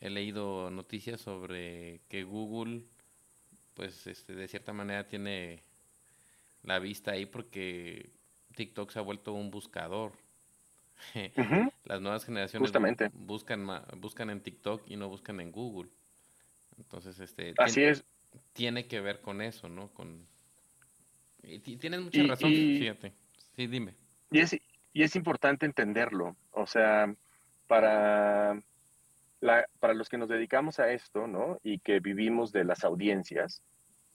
he leído noticias sobre que Google, pues este, de cierta manera tiene la vista ahí porque TikTok se ha vuelto un buscador. Las nuevas generaciones buscan buscan en TikTok y no buscan en Google. Entonces, este Así tiene, es. Tiene que ver con eso, ¿no? Con y, tienes mucha razón, fíjate. Sí, dime. Y es y es importante entenderlo, o sea, para la, para los que nos dedicamos a esto, ¿no? Y que vivimos de las audiencias,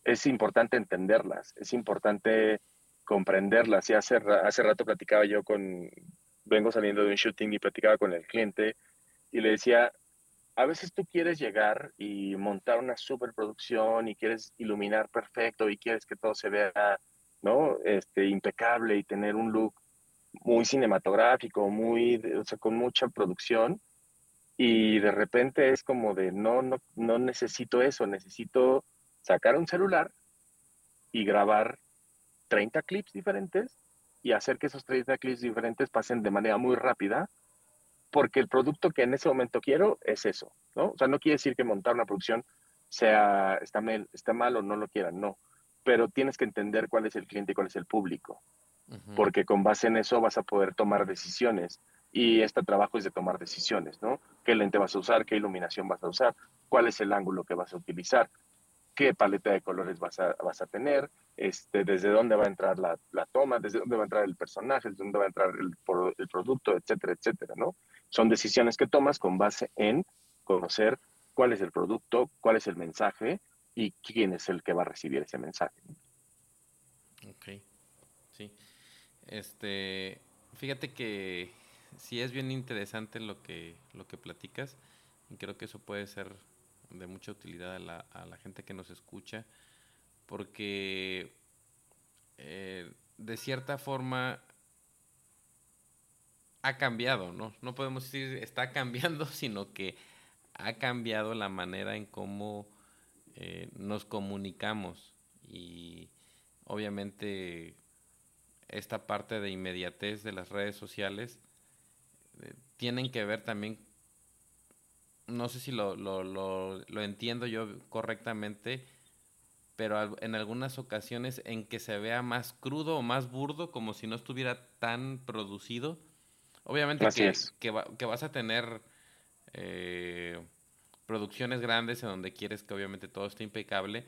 es importante entenderlas, es importante comprenderlas. Y hace, hace rato platicaba yo con, vengo saliendo de un shooting y platicaba con el cliente y le decía, a veces tú quieres llegar y montar una superproducción y quieres iluminar perfecto y quieres que todo se vea, ¿no? Este, impecable y tener un look muy cinematográfico, muy, o sea, con mucha producción. Y de repente es como de, no, no, no necesito eso, necesito sacar un celular y grabar 30 clips diferentes y hacer que esos 30 clips diferentes pasen de manera muy rápida, porque el producto que en ese momento quiero es eso, ¿no? O sea, no quiere decir que montar una producción sea, está mal, está mal o no lo quieran, no, pero tienes que entender cuál es el cliente y cuál es el público, porque con base en eso vas a poder tomar decisiones y este trabajo es de tomar decisiones, ¿no? ¿Qué lente vas a usar? ¿Qué iluminación vas a usar? ¿Cuál es el ángulo que vas a utilizar? Qué paleta de colores vas a, vas a tener, este, desde dónde va a entrar la, toma, desde dónde va a entrar el personaje, desde dónde va a entrar el, el producto, etcétera, etcétera, ¿no? Son decisiones que tomas con base en conocer cuál es el producto, cuál es el mensaje y quién es el que va a recibir ese mensaje. Ok, sí. Este, fíjate que sí es bien interesante lo que, lo que platicas y creo que eso puede ser de mucha utilidad a la, gente que nos escucha, porque eh, de cierta forma ha cambiado, ¿no? No podemos decir está cambiando, sino que ha cambiado la manera en cómo eh, nos comunicamos y obviamente esta parte de inmediatez de las redes sociales eh, tienen que ver también, no sé si lo, lo, lo, lo entiendo yo correctamente, pero en algunas ocasiones en que se vea más crudo o más burdo, como si no estuviera tan producido. Obviamente que, que, vas a tener eh, producciones grandes en donde quieres que obviamente todo esté impecable,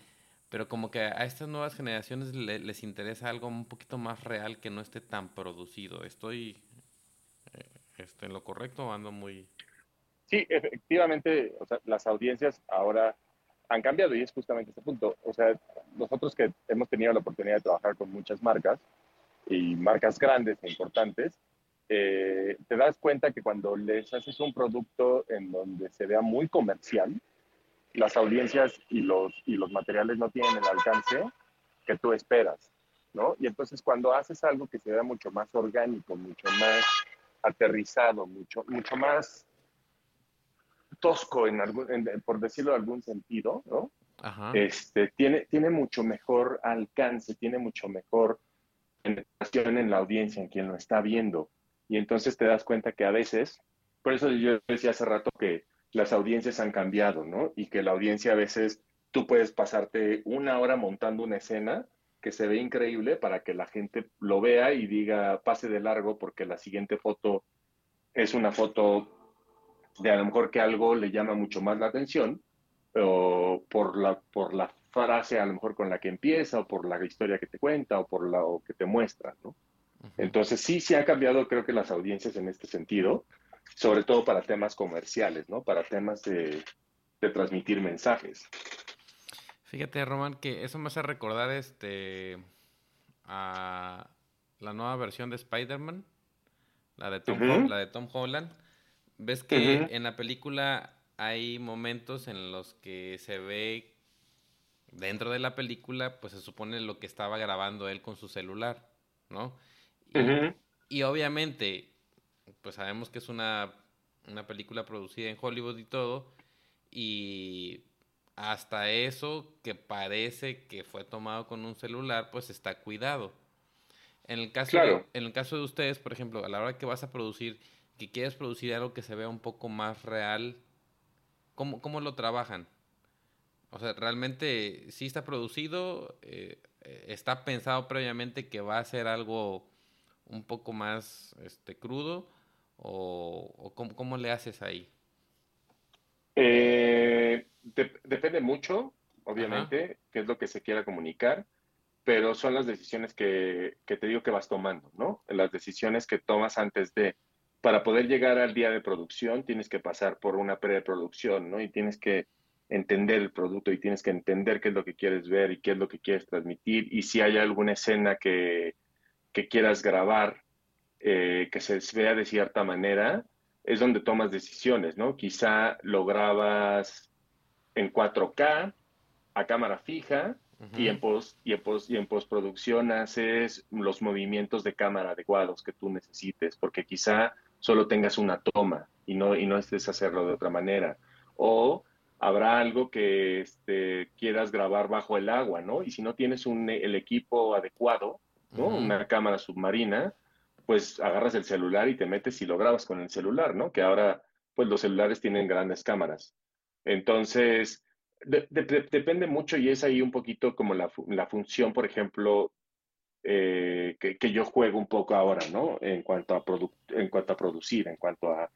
pero como que a estas nuevas generaciones les interesa algo un poquito más real que no esté tan producido. ¿Estoy eh, este, en lo correcto o ando muy...? Sí, efectivamente, o sea, las audiencias ahora han cambiado y es justamente este punto. O sea, nosotros que hemos tenido la oportunidad de trabajar con muchas marcas y marcas grandes e importantes, eh, te das cuenta que cuando les haces un producto en donde se vea muy comercial, las audiencias y los, y los materiales no tienen el alcance que tú esperas, ¿no? Y entonces cuando haces algo que se vea mucho más orgánico, mucho más aterrizado, mucho, mucho más tosco, en algún, por decirlo de algún sentido, ¿no? Este, tiene, tiene mucho mejor alcance, tiene mucho mejor penetración en la audiencia, en quien lo está viendo. Y entonces te das cuenta que a veces, por eso yo decía hace rato que las audiencias han cambiado, ¿no? Y que la audiencia a veces tú puedes pasarte una hora montando una escena que se ve increíble para que la gente lo vea y diga pase de largo porque la siguiente foto es una foto de a lo mejor que algo le llama mucho más la atención, o por la, por la frase a lo mejor con la que empieza, o por la historia que te cuenta, o por la que te muestra, ¿no? Entonces sí, sí ha cambiado creo que las audiencias en este sentido, sobre todo para temas comerciales, ¿no? Para temas de, de transmitir mensajes. Fíjate, Roman, que eso me hace recordar este a la nueva versión de Spider-Man, la de Tom, la de Tom Holland Ves que en la película hay momentos en los que se ve dentro de la película, pues se supone lo que estaba grabando él con su celular, ¿no? Y, obviamente, pues sabemos que es una, una película producida en Hollywood y todo, y hasta eso que parece que fue tomado con un celular, pues está cuidado. En el caso, en el caso de ustedes, por ejemplo, a la hora que vas a producir que quieres producir algo que se vea un poco más real, ¿cómo, cómo lo trabajan? O sea, realmente sí está producido, eh, está pensado previamente que va a ser algo un poco más este, crudo, o, cómo, le haces ahí? Eh, depende mucho, obviamente, qué es lo que se quiera comunicar, pero son las decisiones que, que te digo que vas tomando, ¿no? Las decisiones que tomas antes de para poder llegar al día de producción tienes que pasar por una preproducción, ¿no? Y tienes que entender el producto y tienes que entender qué es lo que quieres ver y qué es lo que quieres transmitir. Y si hay alguna escena que, quieras grabar, eh, que se vea de cierta manera, es donde tomas decisiones, ¿no? Quizá lo grabas en 4K, a cámara fija, y, en post, y, en post, y en postproducción haces los movimientos de cámara adecuados que tú necesites, porque quizá solo tengas una toma y no, y no estés hacerlo de otra manera. O habrá algo que este, quieras grabar bajo el agua, ¿no? Y si no tienes un, el equipo adecuado, ¿no? Una cámara submarina, pues agarras el celular y te metes y lo grabas con el celular, ¿no? Que ahora, pues los celulares tienen grandes cámaras. Entonces, depende mucho y es ahí un poquito como la, la función, por ejemplo, eh, que, yo juego un poco ahora, ¿no? En cuanto a, producir, en cuanto a,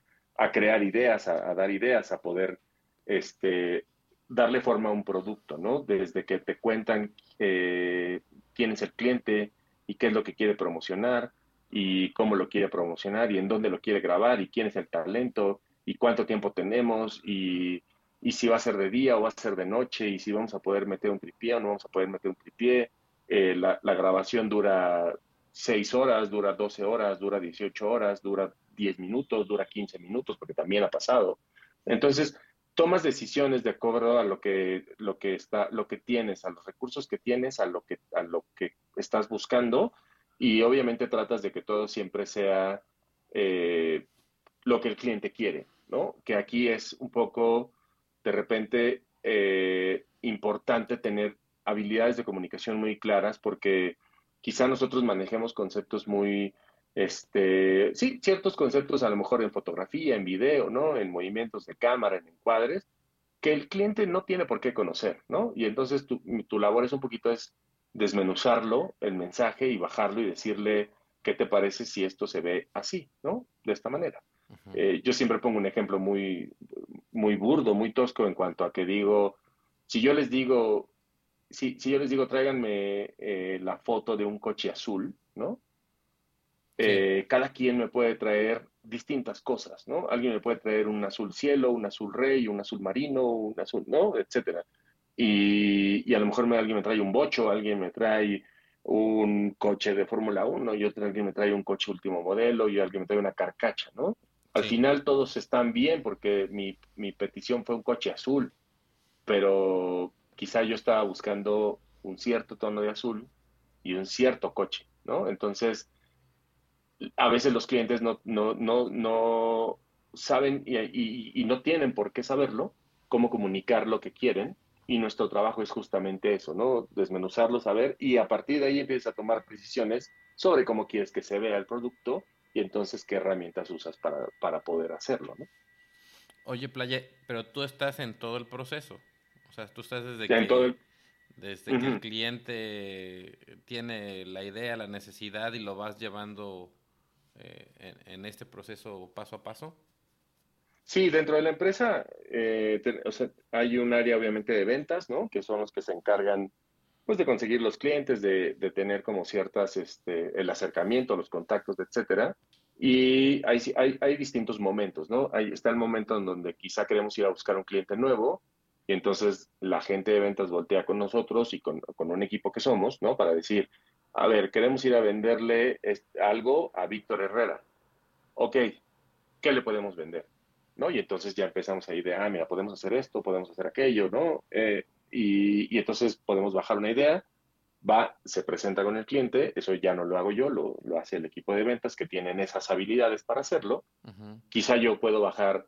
crear ideas, a, dar ideas, a poder este, darle forma a un producto, ¿no? Desde que te cuentan eh, quién es el cliente y qué es lo que quiere promocionar y cómo lo quiere promocionar y en dónde lo quiere grabar y quién es el talento y cuánto tiempo tenemos y, y si va a ser de día o va a ser de noche y si vamos a poder meter un tripié o no vamos a poder meter un tripié eh, la, grabación dura 6 horas, dura 12 horas, dura 18 horas, dura 10 minutos, dura 15 minutos, porque también ha pasado. Entonces, tomas decisiones de acuerdo a lo que, lo que, está, lo que tienes, a los recursos que tienes, a lo que, a lo que estás buscando, Y obviamente tratas de que todo siempre sea eh, lo que el cliente quiere, ¿no? Que aquí es un poco, de repente, eh, importante tener habilidades de comunicación muy claras porque quizá nosotros manejemos conceptos muy, este, sí, ciertos conceptos a lo mejor en fotografía, en video, ¿no? En movimientos de cámara, en encuadres, que el cliente no tiene por qué conocer, ¿no? Y entonces tu, tu labor es un poquito es desmenuzarlo, el mensaje y bajarlo y decirle qué te parece si esto se ve así, ¿no? De esta manera. Eh, yo siempre pongo un ejemplo muy, muy burdo, muy tosco en cuanto a que digo, si yo les digo, si, si yo les digo, tráiganme eh, la foto de un coche azul, ¿no? Eh, cada quien me puede traer distintas cosas, ¿no? Alguien me puede traer un azul cielo, un azul rey, un azul marino, un azul, ¿no? Etcétera. Y, y a lo mejor me, alguien me trae un bocho, alguien me trae un coche de Fórmula 1 y otro alguien me trae un coche último modelo y alguien me trae una carcacha, ¿no? Al final todos están bien porque mi, mi, petición fue un coche azul, pero quizá yo estaba buscando un cierto tono de azul y un cierto coche, ¿no? Entonces, a veces los clientes no, no, no, no saben y, no tienen por qué saberlo, cómo comunicar lo que quieren, y nuestro trabajo es justamente eso, ¿no? Desmenuzarlo, saber, y a partir de ahí empiezas a tomar decisiones sobre cómo quieres que se vea el producto y entonces qué herramientas usas para, para poder hacerlo, ¿no? Oye, Playa, pero tú estás en todo el proceso. O sea, tú estás desde que, el... desde que el cliente tiene la idea, la necesidad y lo vas llevando eh, en, en, este proceso paso a paso. Sí, dentro de la empresa eh, te, o sea, hay un área obviamente de ventas, ¿no? Que son los que se encargan pues de conseguir los clientes, de, de tener como ciertas, este, el acercamiento, los contactos, etcétera. Y hay, hay, hay, distintos momentos, ¿no? Ahí está el momento en donde quizá queremos ir a buscar un cliente nuevo y entonces la gente de ventas voltea con nosotros y con, con un equipo que somos, ¿no? Para decir, a ver, queremos ir a venderle algo a Víctor Herrera. Ok, ¿qué le podemos vender? ¿No? Y entonces ya empezamos ahí de, ah, mira, podemos hacer esto, podemos hacer aquello, ¿no? Eh, y, y, entonces podemos bajar una idea, va, se presenta con el cliente, eso ya no lo hago yo, lo, lo hace el equipo de ventas que tienen esas habilidades para hacerlo. Uh -huh. Quizá yo puedo bajar,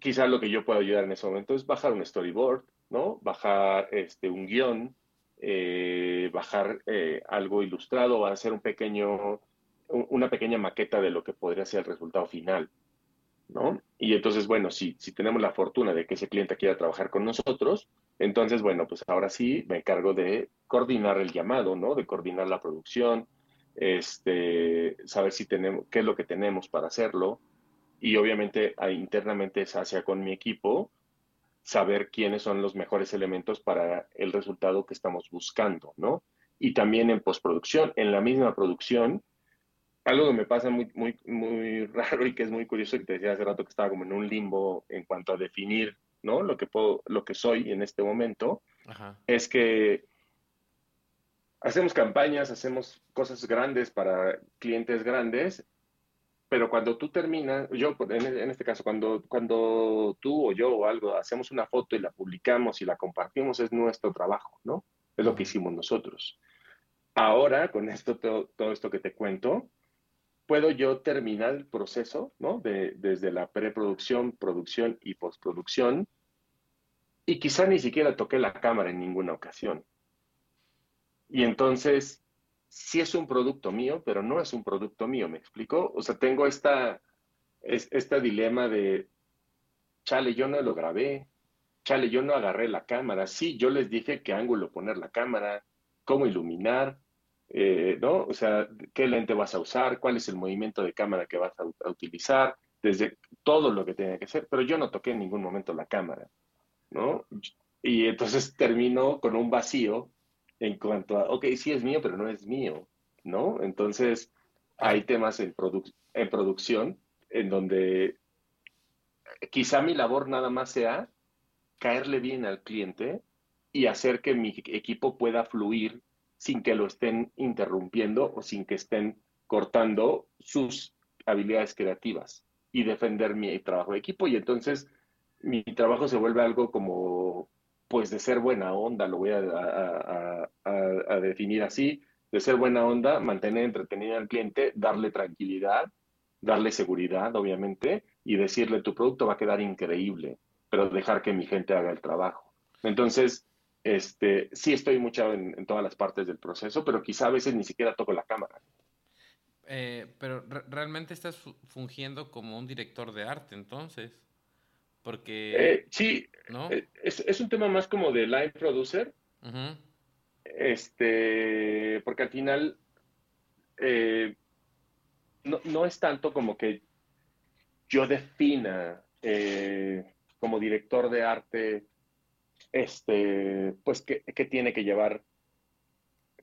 quizá lo que yo puedo ayudar en ese momento es bajar un storyboard, ¿no? Bajar este, un guion, eh, bajar eh, algo ilustrado, hacer un pequeño, una pequeña maqueta de lo que podría ser el resultado final. ¿no? Y entonces, bueno, si, si tenemos la fortuna de que ese cliente quiera trabajar con nosotros, entonces, bueno, pues ahora sí me encargo de coordinar el llamado, ¿no? De coordinar la producción, este, saber si tenemos, qué es lo que tenemos para hacerlo. Y obviamente internamente se hace con mi equipo, saber quiénes son los mejores elementos para el resultado que estamos buscando, ¿no? Y también en postproducción, en la misma producción, algo que me pasa muy, muy, muy raro y que es muy curioso, que te decía hace rato que estaba como en un limbo en cuanto a definir, ¿no? Lo que puedo, lo que soy en este momento, Ajá. es que hacemos campañas, hacemos cosas grandes para clientes grandes, pero cuando tú terminas, yo en, en este caso, cuando, cuando tú o yo o algo hacemos una foto y la publicamos y la compartimos, es nuestro trabajo, ¿no? Es lo que hicimos nosotros. Ahora, con esto, todo, todo esto que te cuento, puedo yo terminar el proceso, ¿no? De, desde la preproducción, producción y postproducción, y quizá ni siquiera toqué la cámara en ninguna ocasión. Y entonces, sí es un producto mío, pero no es un producto mío, ¿me explico? O sea, tengo esta, es, este dilema de, chale, yo no lo grabé, chale, yo no agarré la cámara, sí, yo les dije qué ángulo poner la cámara, cómo iluminar, eh, ¿no? O sea, qué lente vas a usar, cuál es el movimiento de cámara que vas a, a, utilizar, desde todo lo que tiene que ser, pero yo no toqué en ningún momento la cámara, ¿no? Y entonces termino con un vacío en cuanto a, ok, sí es mío, pero no es mío, ¿no? Entonces hay temas en, produ en producción en donde quizá mi labor nada más sea caerle bien al cliente y hacer que mi equipo pueda fluir sin que lo estén interrumpiendo o sin que estén cortando sus habilidades creativas y defender mi trabajo de equipo. Y entonces mi trabajo se vuelve algo como, pues, de ser buena onda, lo voy a, definir así, de ser buena onda, mantener entretenido al cliente, darle tranquilidad, darle seguridad, obviamente, y decirle tu producto va a quedar increíble, pero dejar que mi gente haga el trabajo. Entonces, este, sí estoy mucho en, todas las partes del proceso, pero quizá a veces ni siquiera toco la cámara. Eh, pero realmente estás fungiendo como un director de arte, entonces. Porque. Eh, sí, ¿no? Eh, es, un tema más como de line producer. Este, porque al final no, no, es tanto como que yo defina como director de arte este, pues, qué, tiene que llevar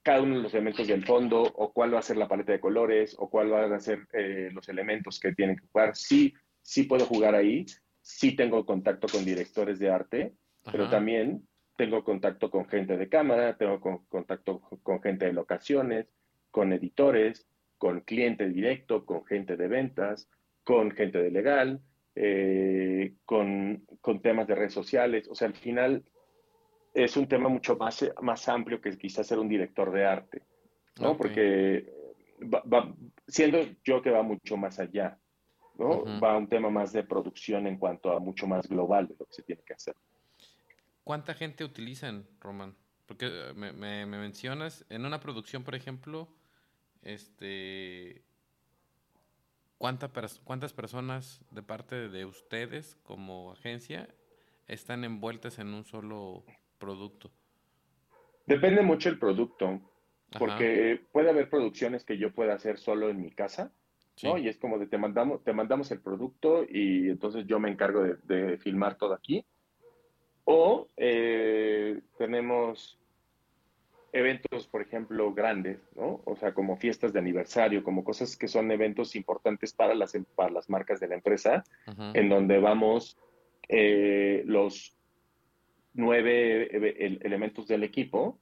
cada uno de los elementos del fondo, o cuál va a ser la paleta de colores, o cuál van a ser eh, los elementos que tienen que jugar. Sí, sí puedo jugar ahí, sí tengo contacto con directores de arte, pero también tengo contacto con gente de cámara, tengo contacto con gente de locaciones, con editores, con cliente directo, con gente de ventas, con gente de legal, eh, con, con, temas de redes sociales. O sea, al final es un tema mucho más, más amplio que quizás ser un director de arte, ¿no? Porque va, siendo yo que va mucho más allá, ¿no? Va a un tema más de producción en cuanto a mucho más global de lo que se tiene que hacer. ¿Cuánta gente utilizan, Román? Porque eh, me, me, mencionas, en una producción, por ejemplo, este, ¿cuántas personas de parte de ustedes como agencia están envueltas en un solo producto? Depende mucho el producto, porque puede haber producciones que yo pueda hacer solo en mi casa, ¿no? Y es como de te mandamos, te mandamos el producto y entonces yo me encargo de, filmar todo aquí. O eh, tenemos eventos, por ejemplo, grandes, ¿no? O sea, como fiestas de aniversario, como cosas que son eventos importantes para las, para las marcas de la empresa, en donde vamos eh, los nueve elementos del equipo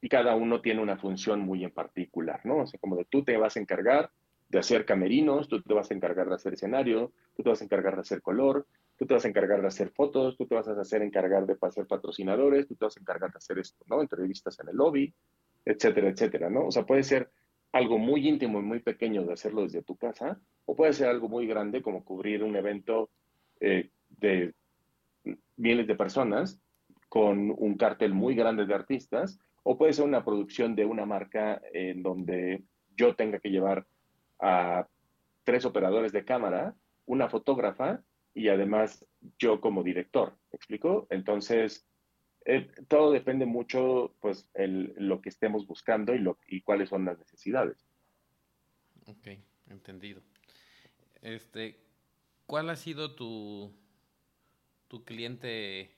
y cada uno tiene una función muy en particular, ¿no? O sea, como de tú te vas a encargar de hacer camerinos, tú te vas a encargar de hacer escenario, tú te vas a encargar de hacer color, tú te vas a encargar de hacer fotos, tú te vas a hacer encargar de hacer patrocinadores, tú te vas a encargar de hacer esto, ¿no? Entrevistas en el lobby, etcétera, etcétera, ¿no? O sea, puede ser algo muy íntimo y muy pequeño de hacerlo desde tu casa, o puede ser algo muy grande como cubrir un evento eh, de miles de personas con un cartel muy grande de artistas, o puede ser una producción de una marca en donde yo tenga que llevar a tres operadores de cámara, una fotógrafa y además yo como director. ¿Me explico? Entonces, eh, todo depende mucho, pues, el, lo que estemos buscando y, lo, y cuáles son las necesidades. Ok, entendido. Este, ¿cuál ha sido tu, tu cliente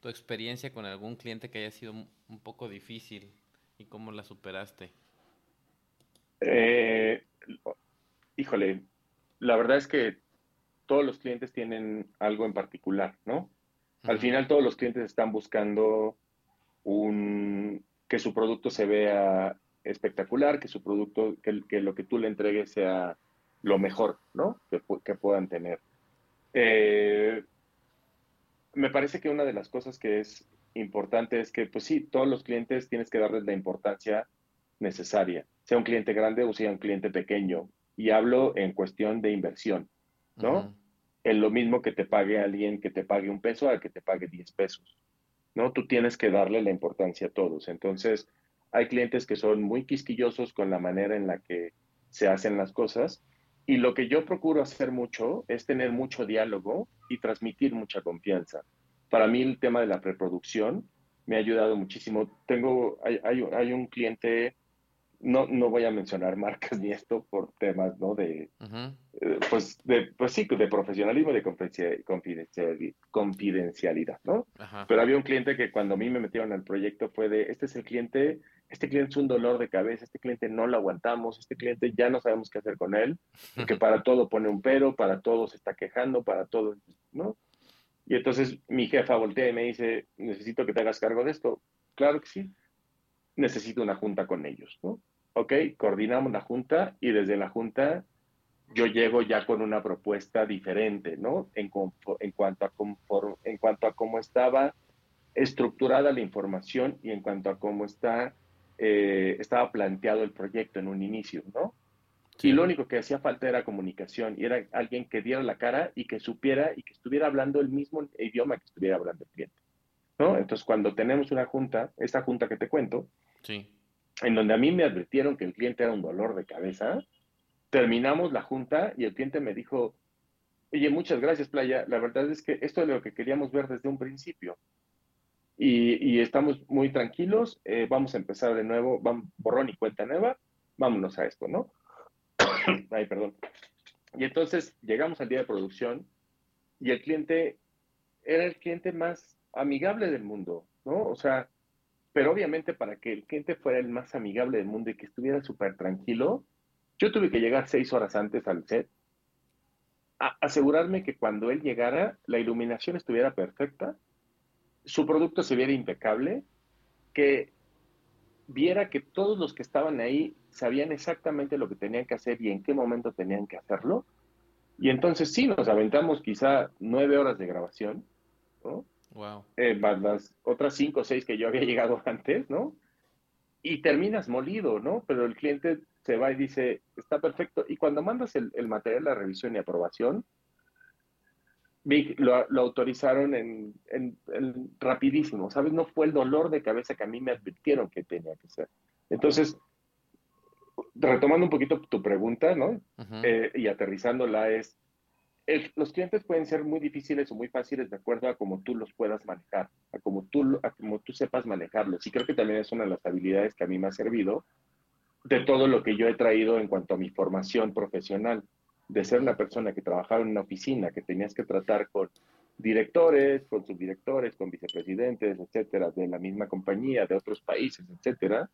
tu experiencia con algún cliente que haya sido un poco difícil y cómo la superaste. Eh, híjole, la verdad es que todos los clientes tienen algo en particular, ¿no? Al final todos los clientes están buscando un, que su producto se vea espectacular, que su producto, que, lo que tú le entregues sea lo mejor, ¿no? Que, que puedan tener. Eh, me parece que una de las cosas que es importante es que, pues sí, todos los clientes tienes que darles la importancia necesaria, sea un cliente grande o sea un cliente pequeño. Y hablo en cuestión de inversión, ¿no? Es lo mismo que te pague alguien que te pague un peso a que te pague 10 pesos, ¿no? Tú tienes que darle la importancia a todos. Entonces, hay clientes que son muy quisquillosos con la manera en la que se hacen las cosas y lo que yo procuro hacer mucho es tener mucho diálogo y transmitir mucha confianza. Para mí el tema de la preproducción me ha ayudado muchísimo. Tengo, hay, hay, un cliente, no, no voy a mencionar marcas ni esto por temas, ¿no? De, eh, pues, de, pues sí, de profesionalismo y de confidencialidad, ¿no? Pero había un cliente que cuando a mí me metieron al proyecto fue de, este es el cliente este cliente es un dolor de cabeza, este cliente no lo aguantamos, este cliente ya no sabemos qué hacer con él, porque para todo pone un pero, para todo se está quejando, para todo, ¿no? Y entonces mi jefa voltea y me dice, necesito que te hagas cargo de esto. Claro que sí, necesito una junta con ellos, ¿no? Ok, coordinamos la junta y desde la junta yo llego ya con una propuesta diferente, ¿no? En, en, cuanto, a en cuanto a cómo estaba estructurada la información y en cuanto a cómo está eh, estaba planteado el proyecto en un inicio, ¿no? Y lo único que hacía falta era comunicación, y era alguien que diera la cara y que supiera y que estuviera hablando el mismo idioma que estuviera hablando el cliente, ¿no? Entonces, cuando tenemos una junta, esta junta que te cuento, Sí. En donde a mí me advirtieron que el cliente era un dolor de cabeza, terminamos la junta y el cliente me dijo, oye, muchas gracias, Playa, la verdad es que esto es lo que queríamos ver desde un principio. Y, estamos muy tranquilos, eh, vamos a empezar de nuevo, vamos, borrón y cuenta nueva, vámonos a esto, ¿no? Ay, perdón. Y entonces llegamos al día de producción y el cliente era el cliente más amigable del mundo, ¿no? O sea, pero obviamente para que el cliente fuera el más amigable del mundo y que estuviera súper tranquilo, yo tuve que llegar seis horas antes al set, a asegurarme que cuando él llegara la iluminación estuviera perfecta, su producto se viera impecable, que viera que todos los que estaban ahí sabían exactamente lo que tenían que hacer y en qué momento tenían que hacerlo. Y entonces sí, nos aventamos quizá nueve horas de grabación, ¿no? Wow. Eh, más las otras cinco o seis que yo había llegado antes, ¿no? Y terminas molido, ¿no? Pero el cliente se va y dice, está perfecto. Y cuando mandas el, el material a revisión y aprobación, Vic, lo, lo autorizaron en, en- en rapidísimo, ¿sabes? No fue el dolor de cabeza que a mí me advirtieron que tenía que ser. Entonces, retomando un poquito tu pregunta, ¿no? Ujú. Eh, y aterrizándola es, los clientes pueden ser muy difíciles o muy fáciles de acuerdo a cómo tú los puedas manejar, a cómo tú, a cómo tú sepas manejarlos. Y creo que también es una de las habilidades que a mí me ha servido de todo lo que yo he traído en cuanto a mi formación profesional, de ser una persona que trabajaba en una oficina, que tenías que tratar con directores, con subdirectores, con vicepresidentes, etcétera, de la misma compañía, de otros países, etcétera,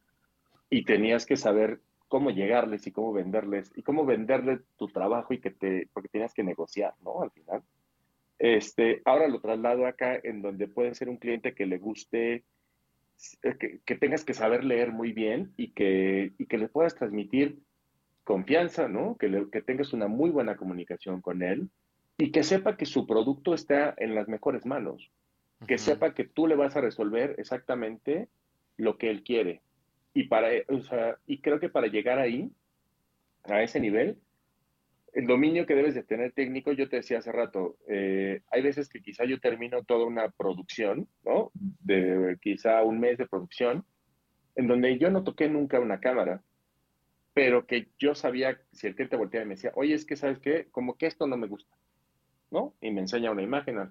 y tenías que saber cómo llegarles y cómo venderles y cómo venderles tu trabajo y que te porque tenías que negociar, ¿no? Al final. Este, ahora lo traslado acá en donde puede ser un cliente que le guste eh, que, que tengas que saber leer muy bien y que, y que le puedas transmitir confianza, ¿no? Que, le- que tengas una muy buena comunicación con él y que sepa que su producto está en las mejores manos, que sepa que tú le vas a resolver exactamente lo que él quiere. Y, para, o sea, y creo que para llegar ahí, a ese nivel, el dominio que debes de tener técnico, yo te decía hace rato, eh, hay veces que quizá yo termino toda una producción, ¿no? De quizá un mes de producción, en donde yo no toqué nunca una cámara, pero que yo sabía, si el cliente volteaba y me decía, oye, es que, ¿sabes qué? Como que esto no me gusta, ¿no? Y me enseña una imagen,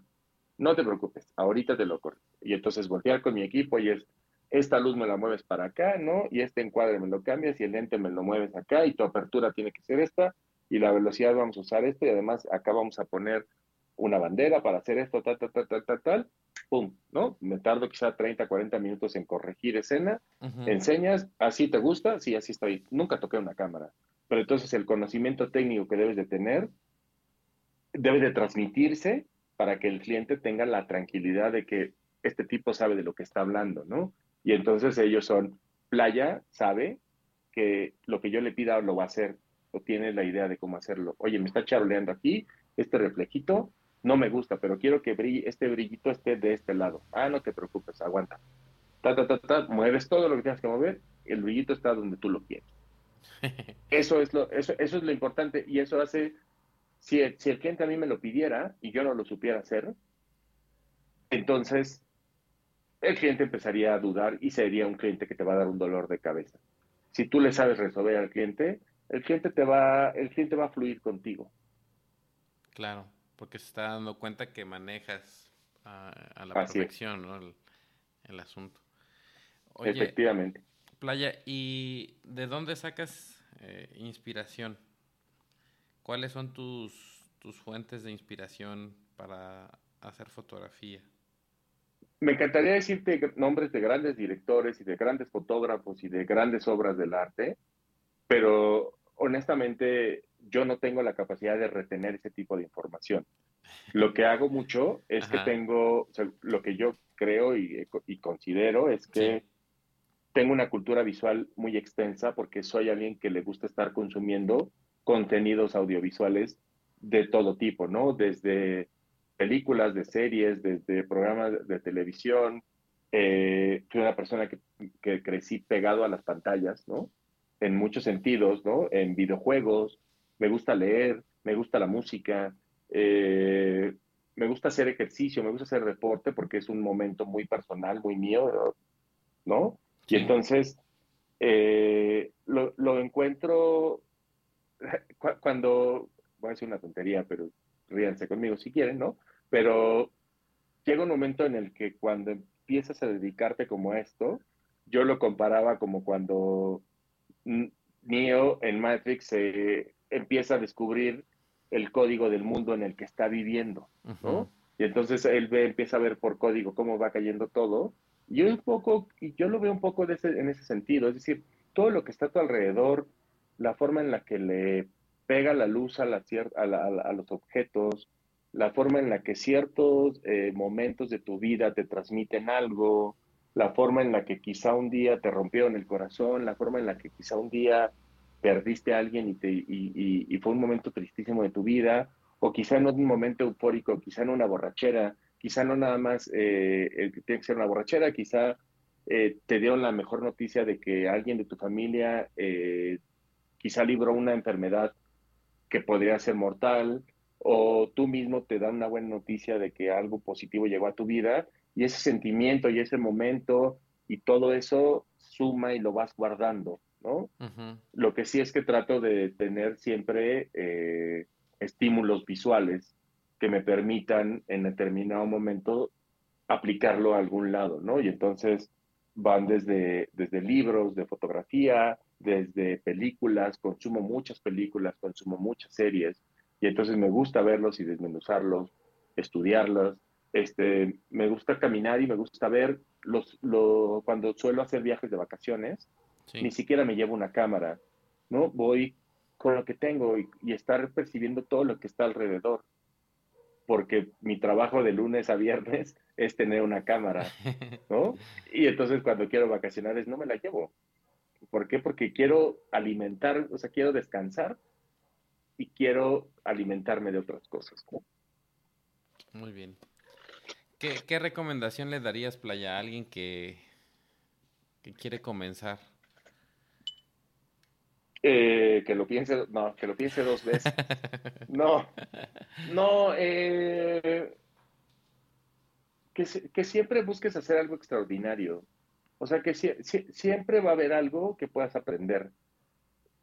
no te preocupes, ahorita te lo corto. Y entonces voltear con mi equipo y es, esta luz me la mueves para acá, ¿no? Y este encuadre me lo cambias y el lente me lo mueves acá y tu apertura tiene que ser esta y la velocidad vamos a usar esto y además acá vamos a poner una bandera para hacer esto, tal, tal, tal, tal, tal, tal, pum, ¿no? Me tardo quizá 30, 40 minutos en corregir escena, enseñas, así te gusta, sí, así estoy, nunca toqué una cámara, pero entonces el conocimiento técnico que debes de tener debe de transmitirse para que el cliente tenga la tranquilidad de que este tipo sabe de lo que está hablando, ¿no? Y entonces ellos son, Playa sabe que lo que yo le pida lo va a hacer, o tiene la idea de cómo hacerlo. Oye, me está charoleando aquí, este reflejito, no me gusta, pero quiero que brille, este brillito esté de este lado. Ah, no te preocupes, aguanta. Ta, ta, ta, ta, mueves todo lo que tienes que mover, el brillito está donde tú lo quieres. Eso es lo, eso, eso es lo importante y eso hace, si el, si el cliente a mí me lo pidiera y yo no lo supiera hacer, entonces el cliente empezaría a dudar y sería un cliente que te va a dar un dolor de cabeza. Si tú le sabes resolver al cliente, el cliente te va, el cliente va a fluir contigo. Claro, porque se está dando cuenta que manejas a, a la Así perfección, ¿no? El, el asunto. Oye, Efectivamente. Playa, ¿y de dónde sacas eh, inspiración? ¿Cuáles son tus, tus fuentes de inspiración para hacer fotografía? Me encantaría decirte nombres de grandes directores y de grandes fotógrafos y de grandes obras del arte, pero honestamente yo no tengo la capacidad de retener ese tipo de información. Lo que hago mucho es Ajá. que tengo, o sea, lo que yo creo y, y considero es que Sí. tengo una cultura visual muy extensa porque soy alguien que le gusta estar consumiendo contenidos audiovisuales de todo tipo, ¿no? Desde películas, de series, desde programas de televisión, eh, fui una persona que, que, crecí pegado a las pantallas, ¿no? En muchos sentidos, ¿no? En videojuegos, me gusta leer, me gusta la música, eh, me gusta hacer ejercicio, me gusta hacer deporte porque es un momento muy personal, muy mío, ¿no? Y entonces eh, lo, lo, encuentro cuando, voy a decir una tontería, pero ríanse conmigo si quieren, ¿no? Pero llega un momento en el que cuando empiezas a dedicarte como a esto, yo lo comparaba como cuando Neo en Matrix se empieza a descubrir el código del mundo en el que está viviendo, ¿no? Y entonces él ve, empieza a ver por código cómo va cayendo todo. Y yo un poco, y yo lo veo un poco de ese, en ese sentido, es decir, todo lo que está a tu alrededor, la forma en la que le pega la luz a, la, a, los objetos, la forma en la que ciertos eh, momentos de tu vida te transmiten algo, la forma en la que quizá un día te rompieron el corazón, la forma en la que quizá un día perdiste a alguien y, te, y, fue un momento tristísimo de tu vida, o quizá no un momento eufórico, quizá en una borrachera, quizá no nada más eh, tiene que ser una borrachera, quizá eh, te dieron la mejor noticia de que alguien de tu familia eh, quizá libró una enfermedad que podría ser mortal, o tú mismo te dan una buena noticia de que algo positivo llegó a tu vida, y ese sentimiento y ese momento y todo eso suma y lo vas guardando. ¿no? Lo que sí es que trato de tener siempre eh, estímulos visuales que me permitan en determinado momento aplicarlo a algún lado, ¿no? Y entonces van desde, desde libros de fotografía, desde películas, consumo muchas películas, consumo muchas series, y entonces me gusta verlos y desmenuzarlos, estudiarlos. Este, me gusta caminar y me gusta ver los, lo, cuando suelo hacer viajes de vacaciones, ni siquiera me llevo una cámara, ¿no? Voy con lo que tengo y, estar percibiendo todo lo que está alrededor. Porque mi trabajo de lunes a viernes es tener una cámara, ¿no? Y entonces cuando quiero vacacionar no me la llevo. ¿Por qué? Porque quiero alimentar, o sea, quiero descansar y quiero alimentarme de otras cosas. Muy bien. ¿Qué, ¿Qué, recomendación le darías, Playa, a alguien que, que quiere comenzar? Eh, que lo piense, no, que lo piense dos veces. No, no, eh, que, que, siempre busques hacer algo extraordinario. O sea, que siempre va a haber algo que puedas aprender.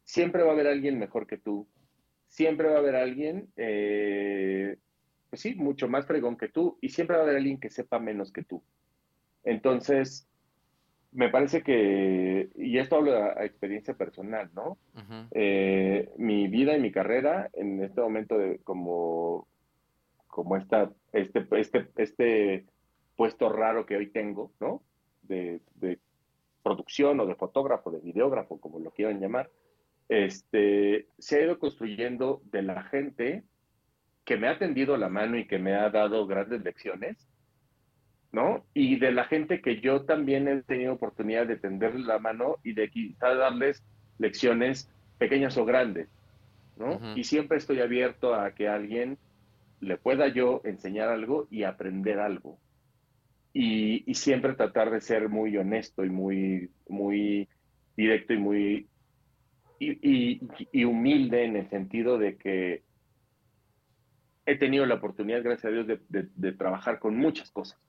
Siempre va a haber alguien mejor que tú. Siempre va a haber alguien, eh, pues sí, mucho más fregón que tú. Y siempre va a haber alguien que sepa menos que tú. Entonces, me parece que, y esto hablo a, experiencia personal, ¿no? Eh, mi vida y mi carrera en este momento de, como, como esta, este, este, este puesto raro que hoy tengo, ¿no? De, producción o de fotógrafo, de videógrafo, como lo quieran llamar, este, se ha ido construyendo de la gente que me ha tendido la mano y que me ha dado grandes lecciones, ¿no? Y de la gente que yo también he tenido oportunidad de tenderle la mano y de quizá darles lecciones pequeñas o grandes, ¿no? Y siempre estoy abierto a que alguien le pueda yo enseñar algo y aprender algo. Y, siempre tratar de ser muy honesto y muy, muy directo y muy y, humilde en el sentido de que he tenido la oportunidad, gracias a Dios, de trabajar con muchas cosas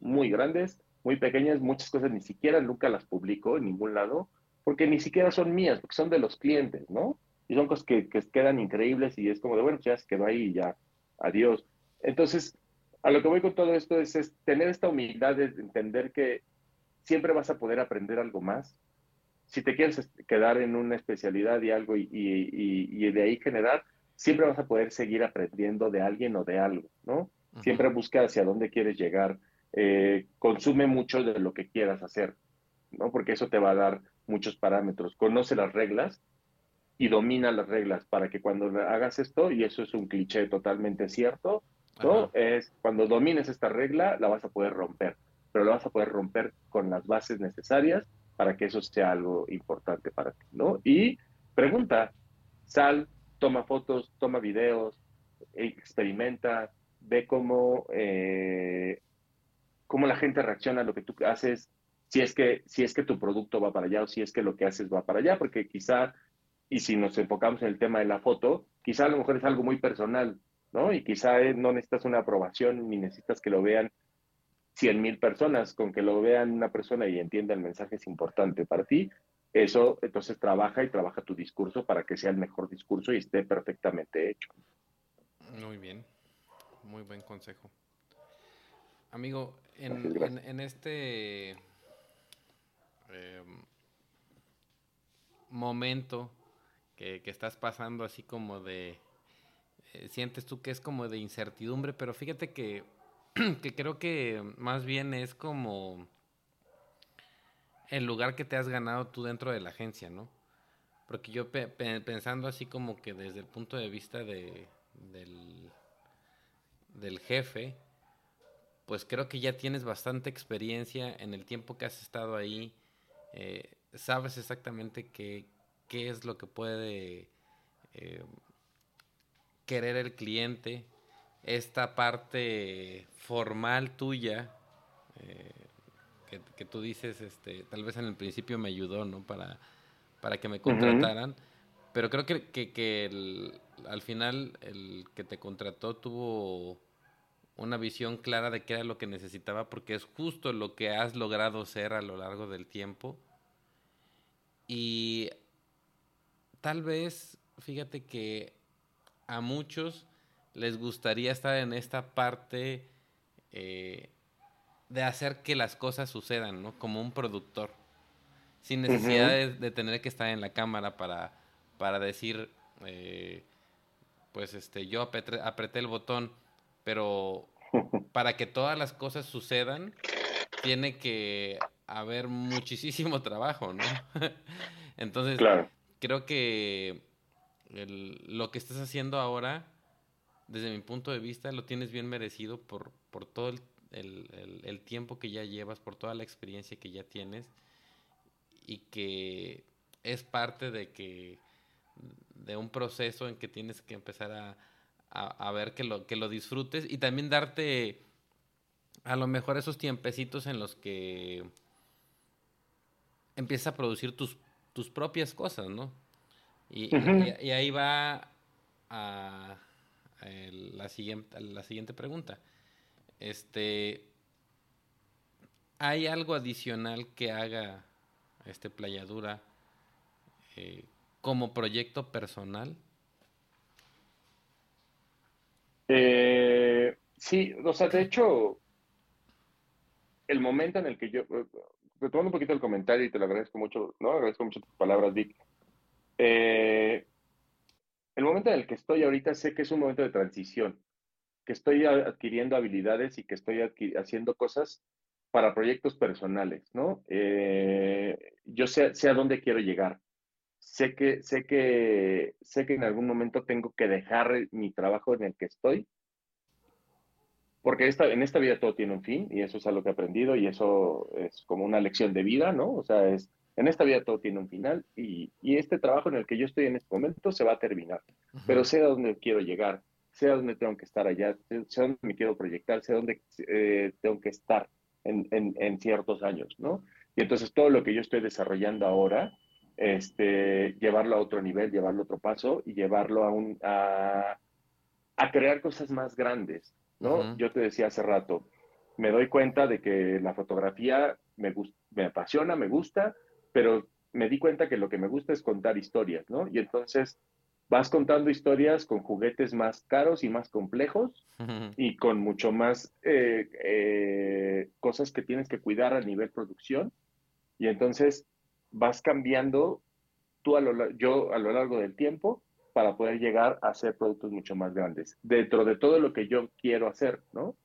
muy grandes, muy pequeñas, muchas cosas ni siquiera nunca las publico en ningún lado, porque ni siquiera son mías, porque son de los clientes, ¿no? Y son cosas que, quedan increíbles y es como de, bueno, ya se quedó ahí ya, adiós. Entonces, a lo que voy con todo esto es, tener esta humildad de entender que siempre vas a poder aprender algo más. Si te quieres quedar en una especialidad y algo y, y de ahí generar, siempre vas a poder seguir aprendiendo de alguien o de algo, ¿no? Siempre busca hacia dónde quieres llegar eh, consume mucho de lo que quieras hacer, ¿no? Porque eso te va a dar muchos parámetros. Conoce las reglas y domina las reglas para que cuando hagas esto, y eso es un cliché totalmente cierto, ¿no? Es cuando domines esta regla, la vas a poder romper, pero la vas a poder romper con las bases necesarias para que eso sea algo importante para ti, ¿no? Y pregunta, sal, toma fotos, toma videos, experimenta, ve cómo eh, cómo la gente reacciona a lo que tú haces, si es que, si es que tu producto va para allá o si es que lo que haces va para allá, porque quizá, y si nos enfocamos en el tema de la foto, quizá a lo mejor es algo muy personal, ¿no? Y quizá eh, no necesitas una aprobación ni necesitas que lo vean cien mil personas, con que lo vean una persona y entienda el mensaje es importante para ti. Eso entonces trabaja y trabaja tu discurso para que sea el mejor discurso y esté perfectamente hecho. Muy bien, muy buen consejo. Amigo, en, este em, momento que, estás pasando así como de, eh, sientes tú que es como de incertidumbre, pero fíjate que, que creo que más bien es como el lugar que te has ganado tú dentro de la agencia, ¿no? Porque yo pensando así como que desde el punto de vista de, del, del jefe, pues creo que ya tienes bastante experiencia en el tiempo que has estado ahí. Eh, sabes exactamente qué, qué, es lo que puede eh, querer el cliente. Esta parte formal tuya, eh, que, tú dices, este, tal vez en el principio me ayudó, ¿no? Para, para que me contrataran. Pero creo que, que, al final el que te contrató tuvo una visión clara de qué era lo que necesitaba, porque es justo lo que has logrado ser a lo largo del tiempo. Y tal vez, fíjate que a muchos les gustaría estar en esta parte eh, de hacer que las cosas sucedan, ¿no? Como un productor, sin necesidad de, tener que estar en la cámara para, para decir, eh, pues este, yo apreté el botón pero para que todas las cosas sucedan, tiene que haber muchísimo trabajo, ¿no? Entonces, creo que lo que estás haciendo ahora, desde mi punto de vista, lo tienes bien merecido por, por todo el, el, tiempo que ya llevas, por toda la experiencia que ya tienes y que es parte de que de un proceso en que tienes que empezar a, a, ver que lo, que lo disfrutes y también darte a lo mejor esos tiempecitos en los que empiezas a producir tus, tus propias cosas, ¿no? Y, y, ahí va a, la, siguiente, la siguiente pregunta. Este, ¿Hay algo adicional que haga este Playadura eh, como proyecto personal? Eh, sí, o sea, de hecho, el momento en el que yo, retomando un poquito el comentario y te lo agradezco mucho, ¿no? Agradezco mucho tus palabras, Vic. Eh, el momento en el que estoy ahorita sé que es un momento de transición, que estoy adquiriendo habilidades y que estoy haciendo cosas para proyectos personales, ¿no? Eh, yo sé, sé a dónde quiero llegar sé que, sé que, sé que en algún momento tengo que dejar mi trabajo en el que estoy, porque esta, en esta vida todo tiene un fin y eso es algo que he aprendido y eso es como una lección de vida, ¿no? O sea, es, en esta vida todo tiene un final y, y este trabajo en el que yo estoy en este momento se va a terminar, pero sé a dónde quiero llegar, sé a dónde tengo que estar allá, sé a dónde me quiero proyectar, sé a dónde eh, tengo que estar en, en, en ciertos años, ¿no? Y entonces todo lo que yo estoy desarrollando ahora, este, llevarlo a otro nivel, llevarlo a otro paso y llevarlo a, un, a, crear cosas más grandes, ¿no? Yo te decía hace rato, me doy cuenta de que la fotografía me, me apasiona, me gusta, pero me di cuenta que lo que me gusta es contar historias, ¿no? Y entonces vas contando historias con juguetes más caros y más complejos y con mucho más eh, eh, cosas que tienes que cuidar a nivel producción. Y entonces vas cambiando tú a lo, yo a lo largo del tiempo para poder llegar a hacer productos mucho más grandes. Dentro de todo lo que yo quiero hacer, ¿no?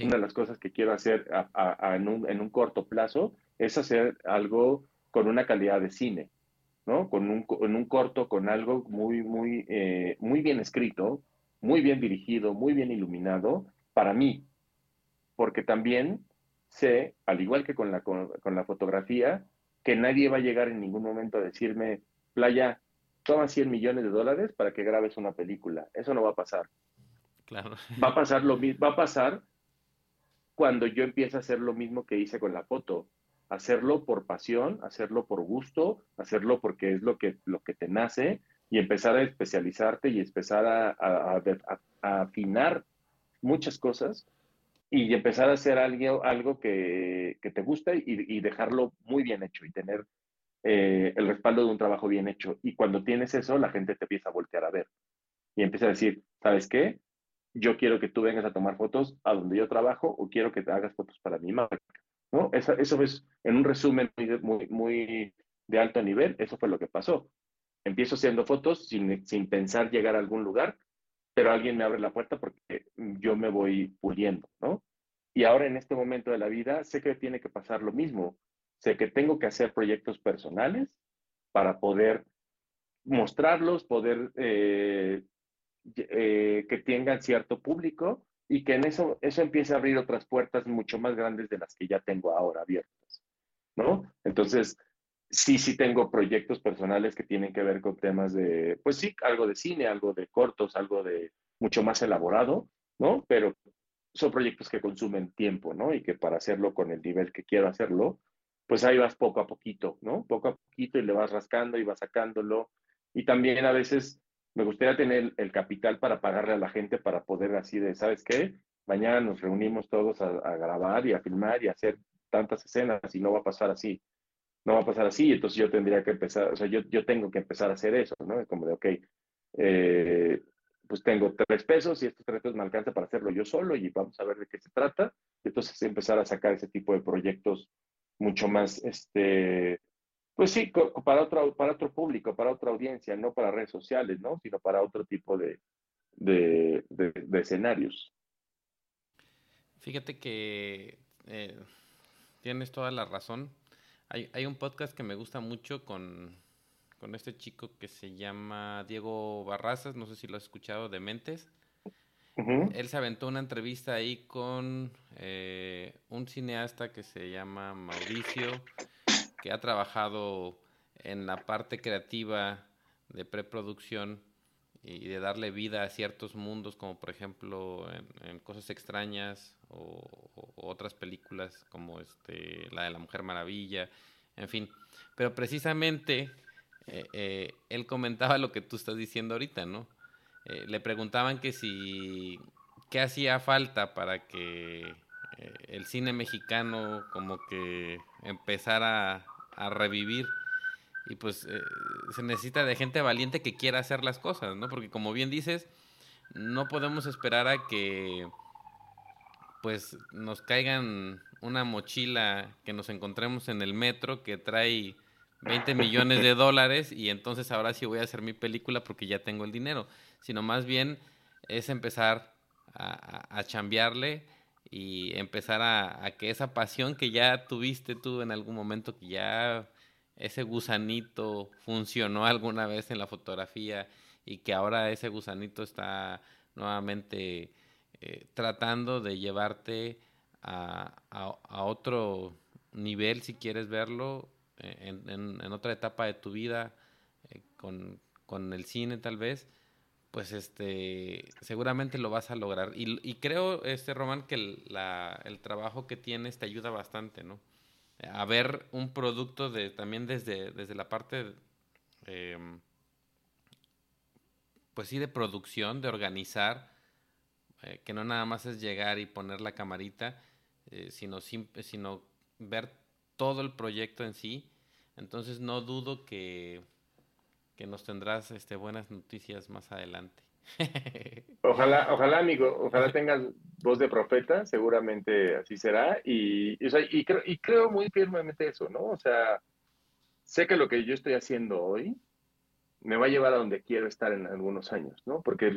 Una de las cosas que quiero hacer en, un, corto plazo es hacer algo con una calidad de cine, ¿no? Con un, en un corto, con algo muy, muy, eh, muy bien escrito, muy bien dirigido, muy bien iluminado para mí. Porque también sé, al igual que con la, con la fotografía, que nadie va a llegar en ningún momento a decirme, Playa, toma 100 millones de dólares para que grabes una película. Eso no va a pasar. Claro. Va a pasar lo mismo, va a pasar cuando yo empiezo a hacer lo mismo que hice con la foto, hacerlo por pasión, hacerlo por gusto, hacerlo porque es lo que, lo que te nace y empezar a especializarte y empezar a, afinar muchas cosas y empezar a hacer algo, algo que, te gusta y, dejarlo muy bien hecho y tener eh, el respaldo de un trabajo bien hecho. Y cuando tienes eso, la gente te empieza a voltear a ver y empieza a decir, ¿sabes qué? Yo quiero que tú vengas a tomar fotos a donde yo trabajo o quiero que te hagas fotos para mi marca. ¿No? Eso, eso es, en un resumen muy, muy de alto nivel, eso fue lo que pasó. Empiezo haciendo fotos sin, sin pensar llegar a algún lugar, pero alguien me abre la puerta porque yo me voy puliendo, ¿no? Y ahora en este momento de la vida sé que tiene que pasar lo mismo. Sé que tengo que hacer proyectos personales para poder mostrarlos, poder eh, eh, que tengan cierto público y que en eso, eso empiece a abrir otras puertas mucho más grandes de las que ya tengo ahora abiertas, ¿no? Entonces, sí, sí tengo proyectos personales que tienen que ver con temas de, pues sí, algo de cine, algo de cortos, algo de mucho más elaborado, ¿no? Pero son proyectos que consumen tiempo, ¿no? Y que para hacerlo con el nivel que quiero hacerlo, pues ahí vas poco a poquito, ¿no? Poco a poquito y le vas rascando y vas sacándolo. Y también a veces me gustaría tener el capital para pagarle a la gente para poder así de, ¿sabes qué? Mañana nos reunimos todos a, grabar y a filmar y hacer tantas escenas y no va a pasar así. No va a pasar así, entonces yo tendría que empezar, o sea, yo, yo tengo que empezar a hacer eso, ¿no? Como de, ok, eh, pues tengo tres pesos y estos tres pesos me alcanza para hacerlo yo solo y vamos a ver de qué se trata. Entonces empezar a sacar ese tipo de proyectos mucho más, este, pues sí, para otro, para otro público, para otra audiencia, no para redes sociales, ¿no? Sino para otro tipo de, de, escenarios. Fíjate que eh, tienes toda la razón. Hay, hay, un podcast que me gusta mucho con, con, este chico que se llama Diego Barrazas, no sé si lo has escuchado, de Mentes. Él se aventó una entrevista ahí con eh, un cineasta que se llama Mauricio que ha trabajado en la parte creativa de preproducción y de darle vida a ciertos mundos, como por ejemplo en, Cosas Extrañas o, otras películas como este, la de la Mujer Maravilla, en fin. Pero precisamente eh, eh, él comentaba lo que tú estás diciendo ahorita, ¿no? Eh, le preguntaban que si, qué hacía falta para que el cine mexicano como que empezara a revivir. Y pues eh, se necesita de gente valiente que quiera hacer las cosas, ¿no? Porque como bien dices, no podemos esperar a que pues nos caigan una mochila que nos encontremos en el metro que trae 20 millones de dólares y entonces ahora sí voy a hacer mi película porque ya tengo el dinero, sino más bien es empezar a, a, chambearle y empezar a, que esa pasión que ya tuviste tú en algún momento, que ya ese gusanito funcionó alguna vez en la fotografía y que ahora ese gusanito está nuevamente eh, tratando de llevarte a, otro nivel, si quieres verlo, eh, en, otra etapa de tu vida, eh, con, con el cine tal vez pues este seguramente lo vas a lograr. Y, creo, este Román, que el, trabajo que tienes te ayuda bastante, ¿no? A ver un producto de también desde, desde la parte, em, pues sí, de producción, de organizar, eh, que no nada más es llegar y poner la camarita, eh, sino ver todo el proyecto en sí. Entonces no dudo que que nos tendrás este, buenas noticias más adelante. Ojalá, ojalá, amigo, ojalá tengas voz de profeta, seguramente así será. Y, y, creo, y creo muy firmemente eso, ¿no? O sea, sé que lo que yo estoy haciendo hoy me va a llevar a donde quiero estar en algunos años, ¿no? Porque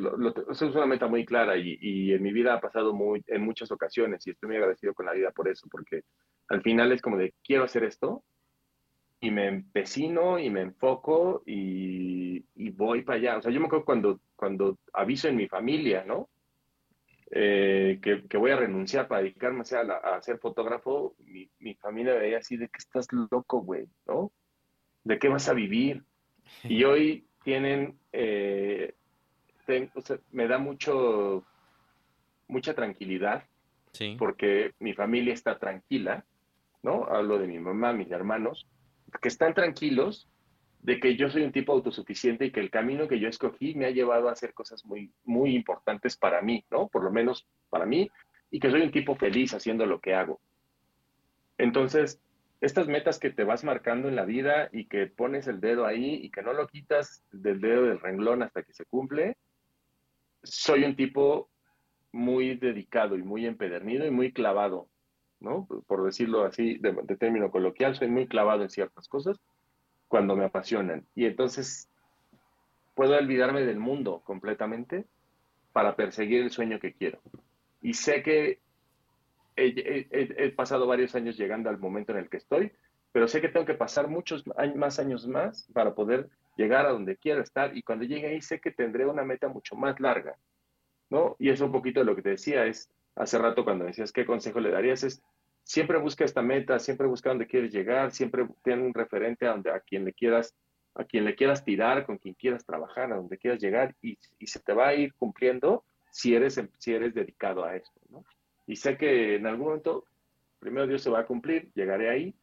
eso es una meta muy clara y, y, en mi vida ha pasado muy, en muchas ocasiones y estoy muy agradecido con la vida por eso, porque al final es como de, quiero hacer esto, y me empecino y me enfoco y, voy para allá. O sea, yo me acuerdo cuando, cuando aviso en mi familia, ¿no? Eh, que, voy a renunciar para dedicarme a, ser fotógrafo, mi, familia veía así de que estás loco, güey, ¿no? ¿De qué vas a vivir? Y hoy tienen, eh, me da mucho, mucha tranquilidad Sí. porque mi familia está tranquila, ¿no? Hablo de mi mamá, mis hermanos, que están tranquilos de que yo soy un tipo autosuficiente y que el camino que yo escogí me ha llevado a hacer cosas muy, muy importantes para mí, ¿no? Por lo menos para mí, y que soy un tipo feliz haciendo lo que hago. Entonces, estas metas que te vas marcando en la vida y que pones el dedo ahí y que no lo quitas del dedo del renglón hasta que se cumple, soy un tipo muy dedicado y muy empedernido y muy clavado, ¿no? Por decirlo así, de, término coloquial, soy muy clavado en ciertas cosas cuando me apasionan. Y entonces puedo olvidarme del mundo completamente para perseguir el sueño que quiero. Y sé que he, pasado varios años llegando al momento en el que estoy, pero sé que tengo que pasar muchos más años más para poder llegar a donde quiero estar. Y cuando llegue ahí sé que tendré una meta mucho más larga, ¿no? Y es un poquito de lo que te decía, es hace rato cuando decías qué consejo le darías, es siempre busca esta meta, siempre busca dónde quieres llegar, siempre ten un referente a donde a quien le quieras, a quien le quieras tirar, con quien quieras trabajar, a donde quieras llegar, y, y se te va a ir cumpliendo si eres, si eres dedicado a esto, ¿no? Y sé que en algún momento, primero Dios se va a cumplir, llegaré ahí,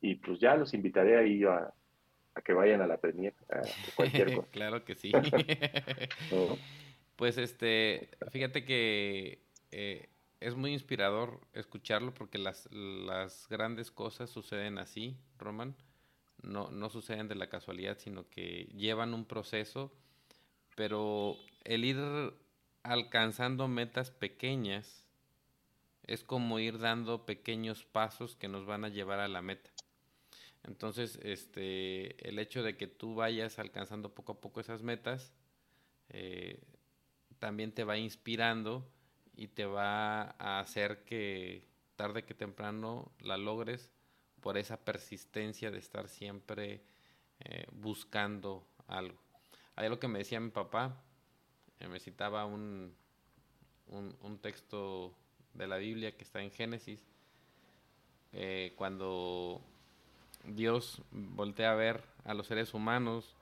y pues ya los invitaré ahí a, a que vayan a la premier, a cualquier cosa. claro que sí. ¿no? Pues este, fíjate que eh, es muy inspirador escucharlo porque las, las grandes cosas suceden así, Roman. No, no suceden de la casualidad, sino que llevan un proceso, pero el ir alcanzando metas pequeñas es como ir dando pequeños pasos que nos van a llevar a la meta. Entonces, este, el hecho de que tú vayas alcanzando poco a poco esas metas, eh, también te va inspirando y te va a hacer que tarde que temprano la logres por esa persistencia de estar siempre eh, buscando algo. Hay algo que me decía mi papá, eh, me citaba un, un, texto de la Biblia que está en Génesis, eh, cuando Dios voltea a ver a los seres humanos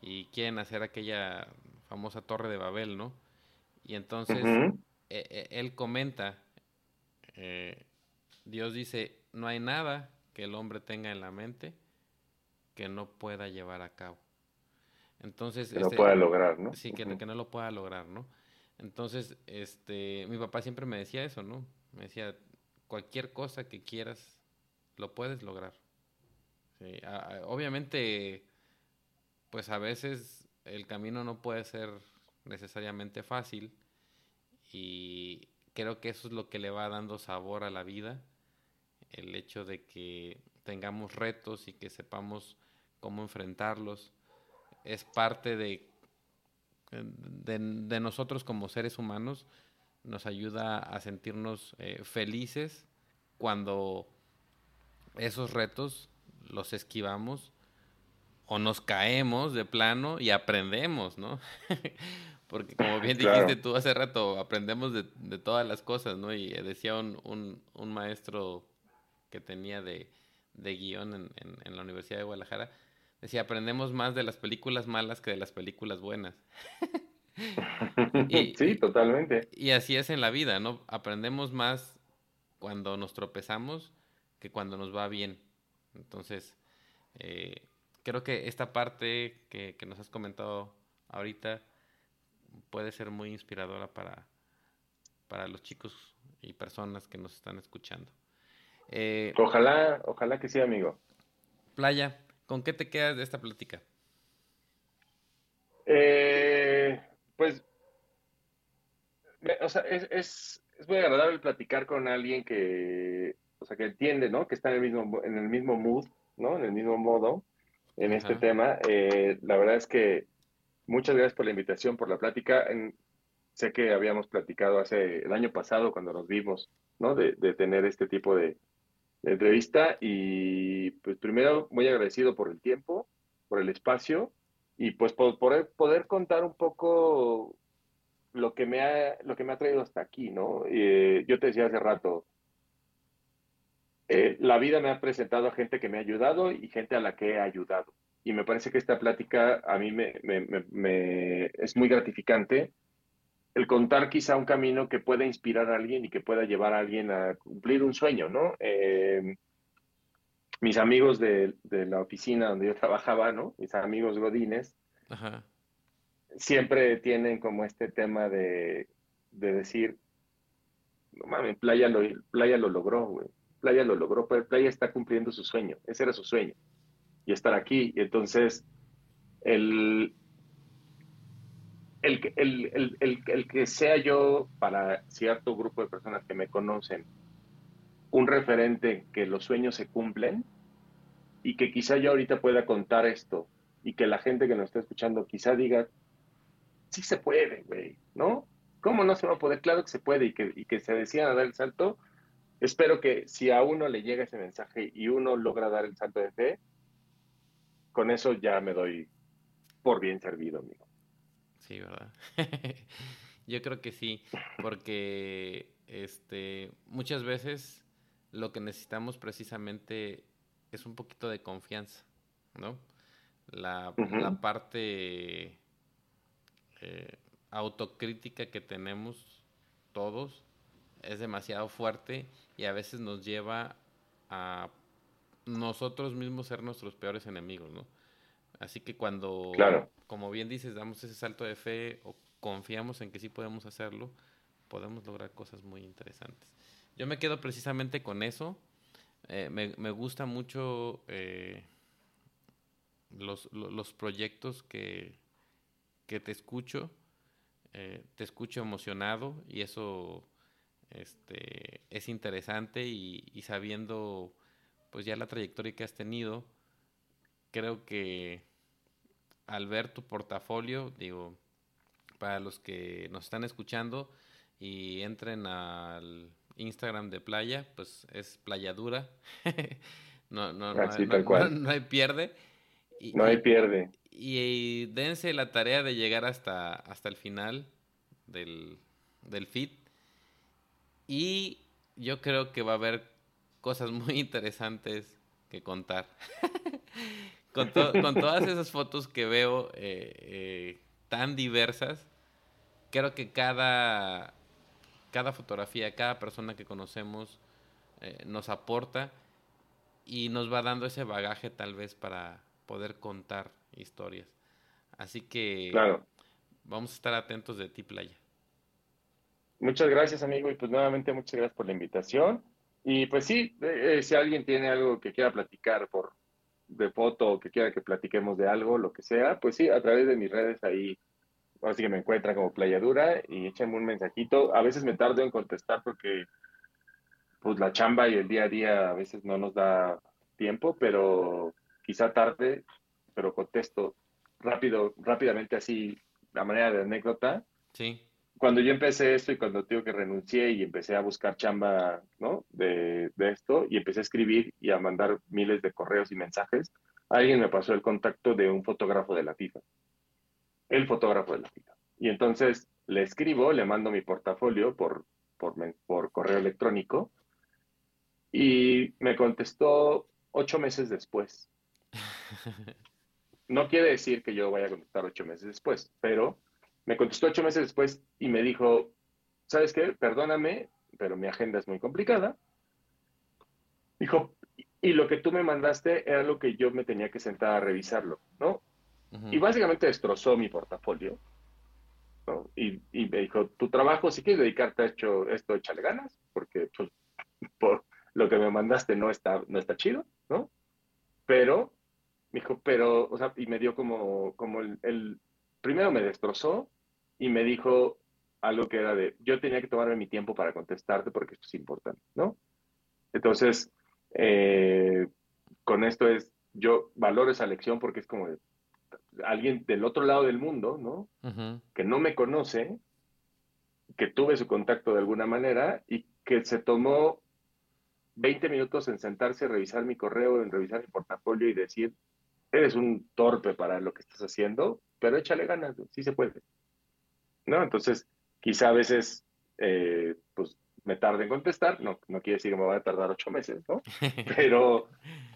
y quieren hacer aquella famosa torre de Babel, ¿no? Y entonces eh, él comenta, eh, Dios dice, no hay nada que el hombre tenga en la mente que no pueda llevar a cabo. Entonces, Que no este, pueda lograr, ¿no? Sí, que, no lo pueda lograr, ¿no? Entonces, este, mi papá siempre me decía eso, ¿no? Me decía, cualquier cosa que quieras, lo puedes lograr. Sí, a- a- obviamente, pues a veces el camino no puede ser necesariamente fácil y creo que eso es lo que le va dando sabor a la vida, el hecho de que tengamos retos y que sepamos cómo enfrentarlos es parte de, de, nosotros como seres humanos, nos ayuda a sentirnos eh, felices cuando esos retos los esquivamos o nos caemos de plano y aprendemos, ¿no? Porque como bien Claro. dijiste tú hace rato, aprendemos de, de todas las cosas, ¿no? Y decía un, un, un maestro que tenía de, de guion en, en, en la Universidad de Guadalajara, decía, aprendemos más de las películas malas que de las películas buenas. Y- sí, totalmente. Y así es en la vida, ¿no? Aprendemos más cuando nos tropezamos que cuando nos va bien. Entonces, eh, creo que esta parte que, que nos has comentado ahorita puede ser muy inspiradora para, para los chicos y personas que nos están escuchando. Eh, Ojalá, ojalá que sí, amigo. Playa, ¿con qué te quedas de esta plática? Eh, pues, o sea, es, es, es muy agradable platicar con alguien que, o sea, que entiende, ¿no? Que está en el mismo, en el mismo mood, ¿no? En el mismo modo en este tema. Eh, la verdad es que muchas gracias por la invitación, por la plática. Sé que habíamos platicado hace el año pasado cuando nos vimos, ¿no? De, tener este tipo de, entrevista y pues primero muy agradecido por el tiempo, por el espacio y pues por poder contar un poco lo que me ha, lo que me ha traído hasta aquí, ¿no? Eh, yo te decía hace rato, eh, la vida me ha presentado a gente que me ha ayudado y gente a la que he ayudado. Y me parece que esta plática a mí me, me- me- me- es muy gratificante el contar quizá un camino que pueda inspirar a alguien y que pueda llevar a alguien a cumplir un sueño, ¿no? Eh, mis amigos de, la oficina donde yo trabajaba, ¿no? Mis amigos godines, siempre tienen como este tema de, decir, no mames, Playa lo, Playa lo logró, güey. Playa lo logró, Playa está cumpliendo su sueño, ese era su sueño, y estar aquí. Y entonces, el, el, el, que sea yo para cierto grupo de personas que me conocen un referente que los sueños se cumplen y que quizá yo ahorita pueda contar esto y que la gente que nos está escuchando quizá diga, sí se puede, güey, ¿no? ¿Cómo no se va a poder? Claro que se puede y que, y que se decían a dar el salto. Espero que si a uno le llega ese mensaje y uno logra dar el salto de fe, con eso ya me doy por bien servido, amigo. Sí, ¿verdad? Yo creo que sí, porque este, muchas veces lo que necesitamos precisamente es un poquito de confianza, ¿no? La, parte eh, autocrítica que tenemos todos es demasiado fuerte y a veces nos lleva a nosotros mismos ser nuestros peores enemigos, ¿no? Así que cuando, como bien dices, damos ese salto de fe o confiamos en que sí podemos hacerlo, podemos lograr cosas muy interesantes. Yo me quedo precisamente con eso. Eh, me, me, gusta mucho eh, los, los, proyectos que, que te escucho. Eh, te escucho emocionado y eso este, es interesante y, y sabiendo pues ya la trayectoria que has tenido, creo que al ver tu portafolio, digo, para los que nos están escuchando y entren al Instagram de Playa, pues es Playadura. no, no, no, no, hay pierde. Y, no hay pierde. Y, dense la tarea de llegar hasta, hasta el final del, del feed. Y yo creo que va a haber cosas muy interesantes que contar. con, con, todas esas fotos que veo eh, eh, tan diversas, creo que cada, cada fotografía, cada persona que conocemos eh, nos aporta y nos va dando ese bagaje tal vez para poder contar historias. Así que vamos a estar atentos de ti, Playa. Muchas gracias, amigo, y pues nuevamente muchas gracias por la invitación. Y pues sí, si alguien tiene algo que quiera platicar por, de foto o que quiera que platiquemos de algo, lo que sea, pues sí, a través de mis redes ahí, así que me encuentran como Playadura y échenme un mensajito. A veces me tardo en contestar porque pues la chamba y el día a día a veces no nos da tiempo, pero quizá tarde, pero contesto rápido, rápidamente así, la manera de anécdota. Sí cuando yo empecé esto y cuando digo que renuncié y empecé a buscar chamba, ¿no? De, esto y empecé a escribir y a mandar miles de correos y mensajes, alguien me pasó el contacto de un fotógrafo de la FIFA. El fotógrafo de la FIFA. Y entonces le escribo, le mando mi portafolio por, por, por correo electrónico y me contestó ocho meses después. No quiere decir que yo vaya a contestar ocho meses después, pero me contestó ocho meses después y me dijo, ¿sabes qué? Perdóname, pero mi agenda es muy complicada. Dijo, y lo que tú me mandaste era lo que yo me tenía que sentar a revisarlo, ¿no? Y básicamente destrozó mi portafolio. ¿no? Y, me dijo, tu trabajo, si quieres dedicarte a hecho, esto, échale ganas, porque pues, por lo que me mandaste no está, no está chido, ¿no? Pero, me dijo, pero, o sea, y me dio como, como el primero me destrozó y me dijo algo que era de, yo tenía que tomarme mi tiempo para contestarte porque esto es importante, ¿no? Entonces, eh, con esto es, yo valoro esa lección porque es como alguien del otro lado del mundo, ¿no? Que no me conoce, que tuve su contacto de alguna manera y que se tomó 20 minutos en sentarse, a revisar mi correo, en revisar mi portafolio y decir, eres un torpe para lo que estás haciendo, pero échale ganas, sí se puede. ¿No? Entonces, quizá a veces, eh, pues, me tarde en contestar, no, no quiere decir que me va a tardar ocho meses, ¿no? Pero,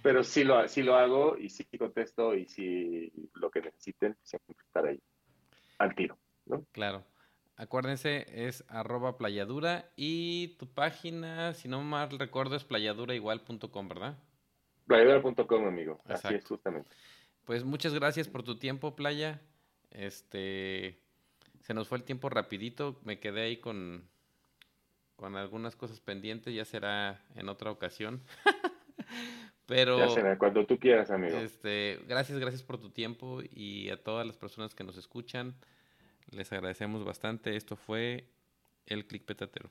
pero sí, lo, sí lo hago y sí contesto y sí lo que necesiten, siempre estar ahí al tiro, ¿no? Claro. Acuérdense, es arroba playadura y tu página, si no mal recuerdo, es playaduraigual.com, ¿verdad? Playadura.com, amigo. Así es, justamente. Pues muchas gracias por tu tiempo, Playa. Este, se nos fue el tiempo rapidito, me quedé ahí con, con algunas cosas pendientes, ya será en otra ocasión. Pero ya será cuando tú quieras, amigo. Este, gracias, gracias por tu tiempo y a todas las personas que nos escuchan. Les agradecemos bastante. Esto fue el Click Petatero.